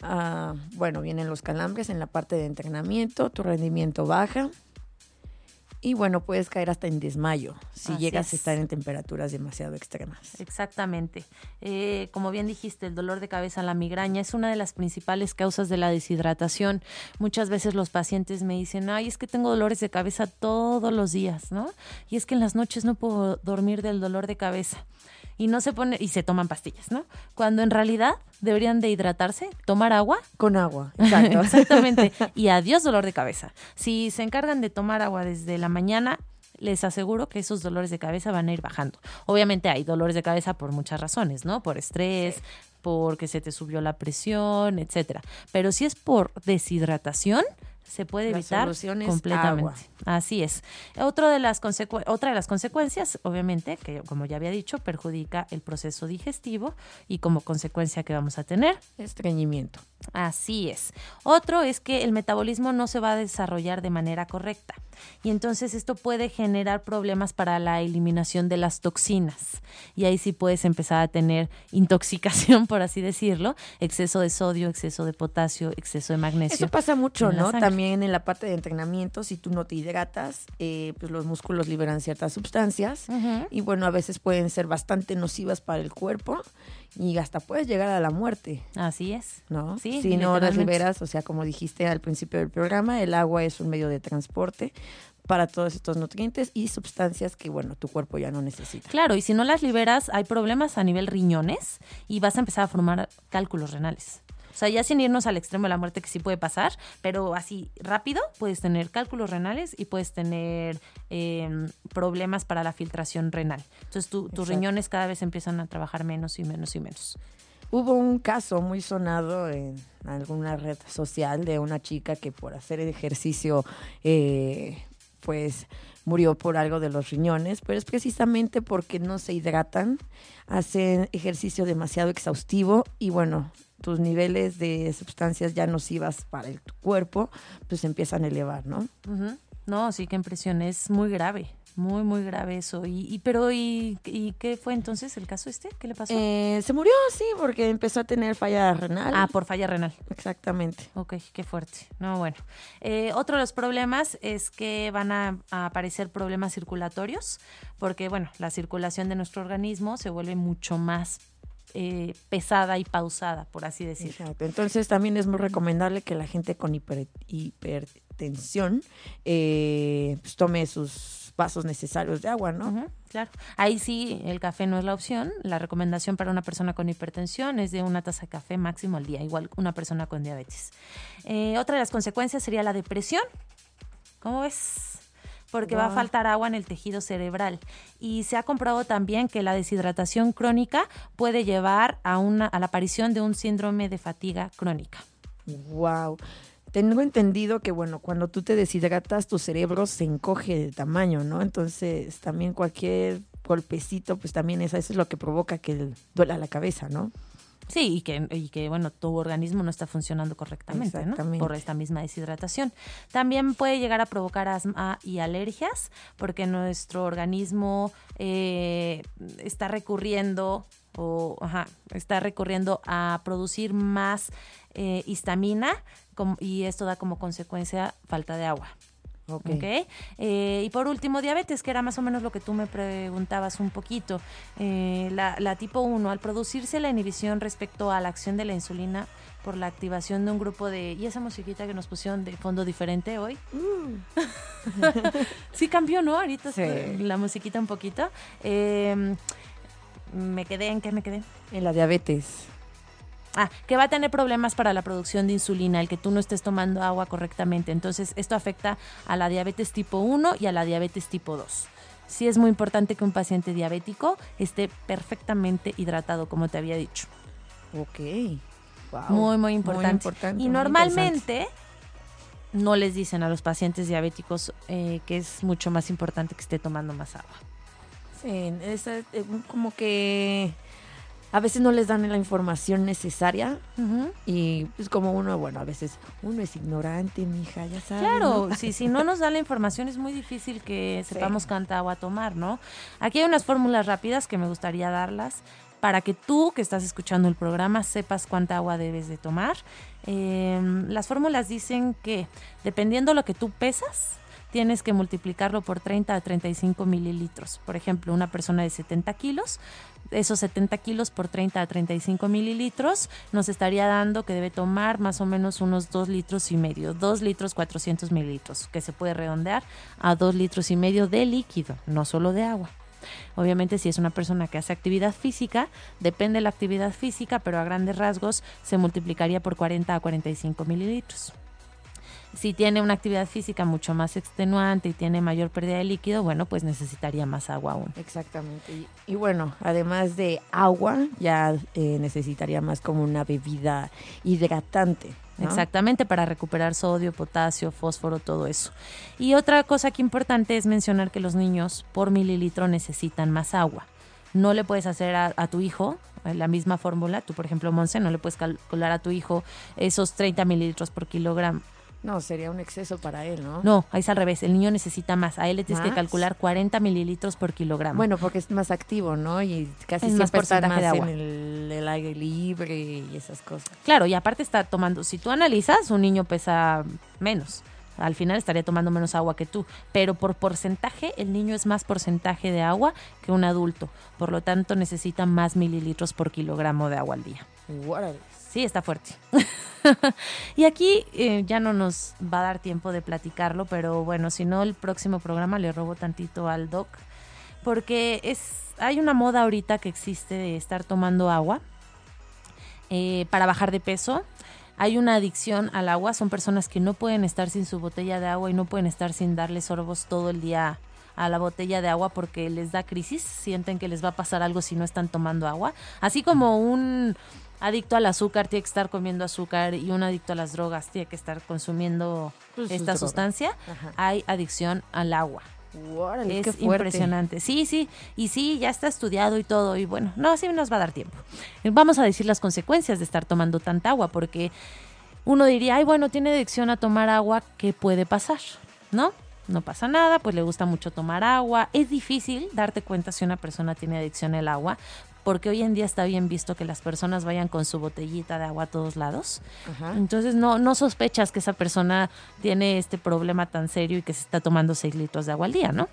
Ah, bueno, vienen los calambres en la parte de entrenamiento, tu rendimiento baja. Y bueno, puedes caer hasta en desmayo si Así llegas es. a estar en temperaturas demasiado extremas. Exactamente. Eh, como bien dijiste, el dolor de cabeza, la migraña, es una de las principales causas de la deshidratación. Muchas veces los pacientes me dicen, ay, es que tengo dolores de cabeza todos los días, ¿no? Y es que en las noches no puedo dormir del dolor de cabeza. Y no se pone, y se toman pastillas, ¿no? Cuando en realidad deberían de hidratarse, tomar agua Con agua, exacto. [laughs] Exactamente. Y adiós dolor de cabeza. Si se encargan de tomar agua desde la mañana, les aseguro que esos dolores de cabeza van a ir bajando. Obviamente hay dolores de cabeza por muchas razones, ¿no? Por estrés, porque se te subió la presión, etcétera. Pero si es por deshidratación, se puede La evitar completamente. agua. Así es. Otro de las otra de las consecuencias, obviamente, que como ya había dicho, perjudica el proceso digestivo y como consecuencia que vamos a tener, Estreñimiento. Así es. Otro es que el metabolismo no se va a desarrollar de manera correcta y entonces esto puede generar problemas para la eliminación de las toxinas y ahí sí puedes empezar a tener intoxicación, por así decirlo, exceso de sodio, exceso de potasio, exceso de magnesio. Eso pasa mucho, ¿no? También en la parte de entrenamiento, si tú no te hidratas, eh, pues los músculos liberan ciertas sustancias y bueno, a veces pueden ser bastante nocivas para el cuerpo y hasta puedes llegar a la muerte, Así es. ¿no? Sí, si no las liberas, o sea, como dijiste al principio del programa, el agua es un medio de transporte para todos estos nutrientes y sustancias que, bueno, tu cuerpo ya no necesita. Claro, y si no las liberas, hay problemas a nivel riñones y vas a empezar a formar cálculos renales. O sea, ya sin irnos al extremo de la muerte que sí puede pasar, pero así rápido puedes tener cálculos renales y puedes tener eh, problemas para la filtración renal. Entonces tu- tus riñones cada vez empiezan a trabajar menos y menos y menos. Hubo un caso muy sonado en alguna red social de una chica que por hacer ejercicio, eh, pues murió por algo de los riñones, pero es precisamente porque no se hidratan, hacen ejercicio demasiado exhaustivo y bueno, tus niveles de sustancias ya nocivas para el cuerpo, pues se empiezan a elevar, ¿no? No, sí, qué impresión. Es muy grave, muy, muy grave eso. Y, y pero, ¿y, ¿y qué fue entonces el caso este? ¿Qué le pasó? Eh, se murió, sí, porque empezó a tener falla renal. ah, por falla renal. Exactamente. Ok, qué fuerte. No, bueno. Eh, otro de los problemas es que van a, a aparecer problemas circulatorios, porque, bueno, la circulación de nuestro organismo se vuelve mucho más eh, pesada y pausada, por así decirlo. Exacto. Entonces también es muy recomendable que la gente con hiper- hipertensión eh, pues, tome sus vasos necesarios de agua, ¿no? Claro. Ahí sí, el café no es la opción. La recomendación para una persona con hipertensión es de una taza de café máximo al día, igual una persona con diabetes. Eh, otra de las consecuencias sería la depresión. ¿Cómo ves? Porque va a faltar agua en el tejido cerebral. Y se ha comprobado también que la deshidratación crónica puede llevar a, una, a la aparición de un síndrome de fatiga crónica. Wow. tengo entendido que, bueno, cuando tú te deshidratas, tu cerebro se encoge de tamaño, ¿no? Entonces, también cualquier golpecito, pues también eso, eso es lo que provoca que duela la cabeza, ¿no? Sí, y que, y que, bueno, tu organismo no está funcionando correctamente. Por esta misma deshidratación. También puede llegar a provocar asma y alergias, porque nuestro organismo eh, está recurriendo o ajá, está recurriendo a producir más eh, histamina y esto da como consecuencia falta de agua. Ok. ¿ok? Eh, y por último, diabetes, que era más o menos lo que tú me preguntabas un poquito. Eh, la, la tipo 1, al producirse la inhibición respecto a la acción de la insulina por la activación de un grupo de... ¿Y esa musiquita que nos pusieron de fondo diferente hoy? [laughs] sí cambió, ¿no? Ahorita Sí. la musiquita un poquito. Eh, me quedé, ¿en qué me quedé? En la diabetes. Ah, que va a tener problemas para la producción de insulina, el que tú no estés tomando agua correctamente. Entonces, esto afecta a la diabetes tipo 1 y a la diabetes tipo 2. Sí es muy importante que un paciente diabético esté perfectamente hidratado, como te había dicho. Ok. Wow. Muy, muy importante. importante, y muy normalmente no les dicen a los pacientes diabéticos eh, que es mucho más importante que esté tomando más agua. Sí, esa, eh, como que a veces no les dan la información necesaria y pues como uno, bueno, a veces uno es ignorante, mija, ya sabes. Claro, ¿no? si, si no nos da la información es muy difícil que [laughs] sepamos cuánta agua tomar, ¿no? Aquí hay unas fórmulas rápidas que me gustaría darlas para que tú que estás escuchando el programa sepas cuánta agua debes de tomar. Eh, las fórmulas dicen que dependiendo lo que tú pesas, tienes que multiplicarlo por 30 a 35 mililitros. Por ejemplo, una persona de 70 kilos, esos 70 kilos por 30 a 35 mililitros nos estaría dando que debe tomar más o menos unos 2 litros y medio, 2 litros 400 mililitros, que se puede redondear a 2 litros y medio de líquido, no solo de agua. Obviamente si es una persona que hace actividad física, depende de la actividad física, pero a grandes rasgos se multiplicaría por 40 a 45 mililitros. Si tiene una actividad física mucho más extenuante y tiene mayor pérdida de líquido, bueno, pues necesitaría más agua aún. Exactamente. Y, y bueno, además de agua, ya eh, necesitaría más como una bebida hidratante. ¿no? Exactamente, para recuperar sodio, potasio, fósforo, todo eso. Y otra cosa que importante es mencionar que los niños por mililitro necesitan más agua. No le puedes hacer a, a tu hijo eh, la misma fórmula. Tú, por ejemplo, Monse, no le puedes calcular a tu hijo esos 30 mililitros por kilogramo. No, sería un exceso para él, ¿no? No, ahí es al revés. El niño necesita más. A él le tienes que calcular 40 mililitros por kilogramo. Bueno, porque es más activo, ¿no? Y casi Es más siempre está más de agua. en el, el aire libre y esas cosas. Claro, y aparte está tomando, si tú analizas, un niño pesa menos. Al final estaría tomando menos agua que tú, pero por porcentaje el niño es más porcentaje de agua que un adulto, por lo tanto necesita más mililitros por kilogramo de agua al día. Sí, está fuerte. [laughs] y aquí eh, ya no nos va a dar tiempo de platicarlo, pero bueno, si no el próximo programa le robo tantito al doc, porque es hay una moda ahorita que existe de estar tomando agua eh, para bajar de peso. Hay una adicción al agua, son personas que no pueden estar sin su botella de agua y no pueden estar sin darle sorbos todo el día a la botella de agua porque les da crisis, sienten que les va a pasar algo si no están tomando agua. Así como un adicto al azúcar tiene que estar comiendo azúcar y un adicto a las drogas tiene que estar consumiendo Pues, esta sustancia, Ajá. hay adicción al agua. Qué Es impresionante. Sí, sí, y sí, ya está estudiado y todo. Y bueno, no, sí nos va a dar tiempo. Vamos a decir las consecuencias de estar tomando tanta agua, porque uno diría, ay, bueno, tiene adicción a tomar agua, ¿qué puede pasar? ¿No? No pasa nada, pues le gusta mucho tomar agua. Es difícil darte cuenta si una persona tiene adicción al agua, porque hoy en día está bien visto que las personas vayan con su botellita de agua a todos lados. Ajá. Entonces no, no sospechas que esa persona tiene este problema tan serio y que se está tomando 6 litros de agua al día, ¿no?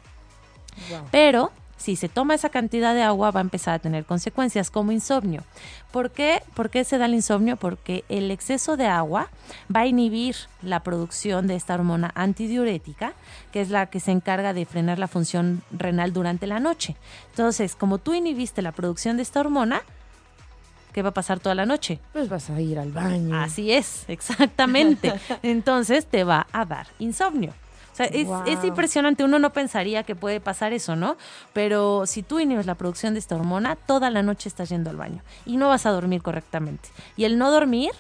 Wow. Pero si se toma esa cantidad de agua va a empezar a tener consecuencias como insomnio. ¿Por qué? ¿Por qué se da el insomnio? Porque el exceso de agua va a inhibir la producción de esta hormona antidiurética, que es la que se encarga de frenar la función renal durante la noche. Entonces, como tú inhibiste la producción de esta hormona, ¿qué va a pasar toda la noche? Pues vas a ir al baño. Así es, [laughs] exactamente. [laughs] Entonces te va a dar insomnio. Sea, es, Wow. es impresionante. Uno no pensaría que puede pasar eso, ¿no? Pero si tú inhibes la producción de esta hormona, toda la noche estás yendo al baño y no vas a dormir correctamente. Y el no dormir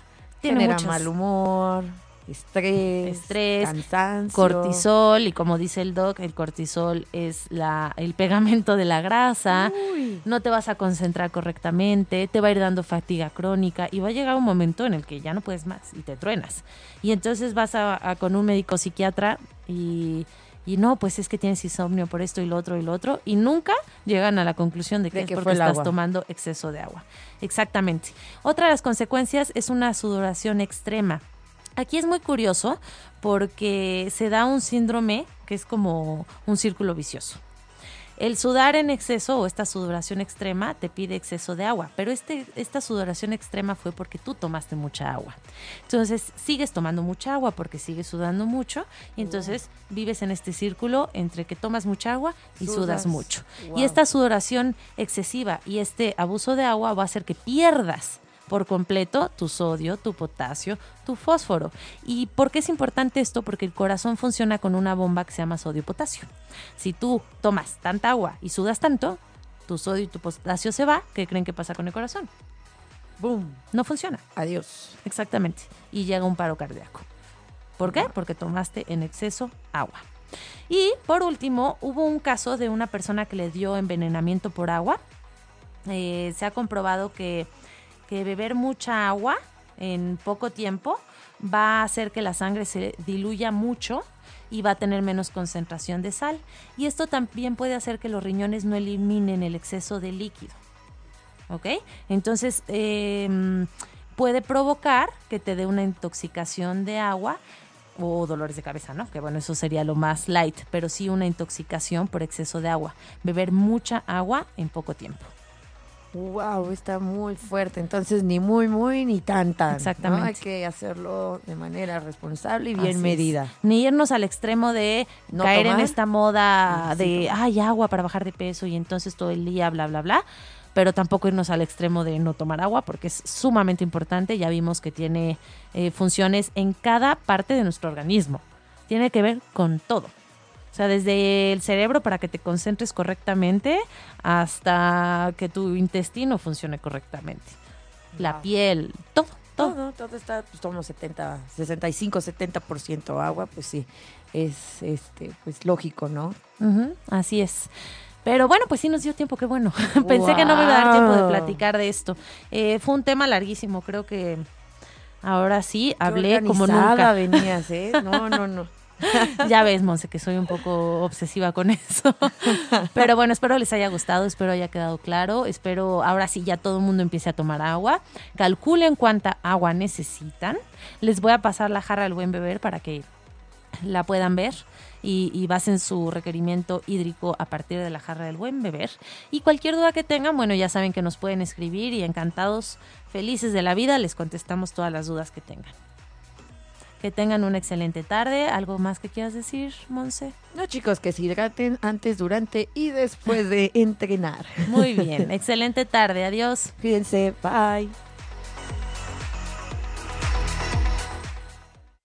tiene Genera muchas... mal humor. Estrés, Estrés, cansancio. cortisol y como dice el doc, el cortisol es la, el pegamento de la grasa, Uy. no te vas a concentrar correctamente, te va a ir dando fatiga crónica y va a llegar un momento en el que ya no puedes más y te truenas. Y entonces vas a, a con un médico psiquiatra y, y no, pues es que tienes insomnio por esto y lo otro y lo otro y nunca llegan a la conclusión de que De es que porque estás agua. tomando exceso de agua. Exactamente. Otra de las consecuencias es una sudoración extrema. Aquí es muy curioso porque se da un síndrome que es como un círculo vicioso. El sudar en exceso o esta sudoración extrema te pide exceso de agua, pero este, esta sudoración extrema fue porque tú tomaste mucha agua. Entonces sigues tomando mucha agua porque sigues sudando mucho y entonces vives en este círculo entre que tomas mucha agua y sudas, Sudas. mucho. Wow. Y esta sudoración excesiva y este abuso de agua va a hacer que pierdas por completo tu sodio, tu potasio, tu fósforo. ¿Y por qué es importante esto? Porque el corazón funciona con una bomba que se llama sodio-potasio. Si tú tomas tanta agua y sudas tanto, tu sodio y tu potasio se va, ¿qué creen que pasa con el corazón? Boom. No funciona. Adiós. Exactamente. Y llega un paro cardíaco. ¿Por qué? Porque tomaste en exceso agua. Y por último, hubo un caso de una persona que le dio envenenamiento por agua. Eh, se ha comprobado que, que beber mucha agua en poco tiempo va a hacer que la sangre se diluya mucho y va a tener menos concentración de sal. Y esto también puede hacer que los riñones no eliminen el exceso de líquido. ¿Ok? Entonces, eh, puede provocar que te dé una intoxicación de agua o dolores de cabeza, ¿no? Que bueno, eso sería lo más light, pero sí una intoxicación por exceso de agua. Beber mucha agua en poco tiempo. Wow, está muy fuerte. Entonces, ni muy, muy, ni tan, tan. ¿no? Exactamente. Hay que hacerlo de manera responsable y bien Así es. medida. Ni irnos al extremo de No caer en esta moda Sí, de, tomar. ay, agua para bajar de peso y entonces todo el día, bla, bla, bla. Pero tampoco irnos al extremo de no tomar agua porque es sumamente importante. Ya vimos que tiene eh, funciones en cada parte de nuestro organismo. Tiene que ver con todo. O sea, desde el cerebro para que te concentres correctamente hasta que tu intestino funcione correctamente. La piel, todo, todo. Todo, todo está, pues somos 70, 65, 70% agua, pues sí, es este, pues lógico, ¿no? Así es. Pero bueno, pues sí nos dio tiempo, qué bueno. [laughs] Pensé que no me iba a dar tiempo de platicar de esto. Eh, fue un tema larguísimo, creo que ahora sí hablé como nunca. venías, ¿eh? No, no, no. [laughs] [laughs] Ya ves, Monse, que soy un poco obsesiva con eso. [laughs] Pero bueno, espero les haya gustado, espero haya quedado claro. Espero ahora sí ya todo el mundo empiece a tomar agua. Calculen cuánta agua necesitan. Les voy a pasar la jarra del buen beber para que la puedan ver y, y basen su requerimiento hídrico a partir de la jarra del buen beber. Y cualquier duda que tengan, bueno, ya saben que nos pueden escribir y encantados, felices de la vida, les contestamos todas las dudas que tengan. Que tengan una excelente tarde. ¿Algo más que quieras decir, Monse? No, chicos, que se hidraten antes, durante y después de [laughs] entrenar. Muy bien, excelente tarde. Adiós. Cuídense, bye.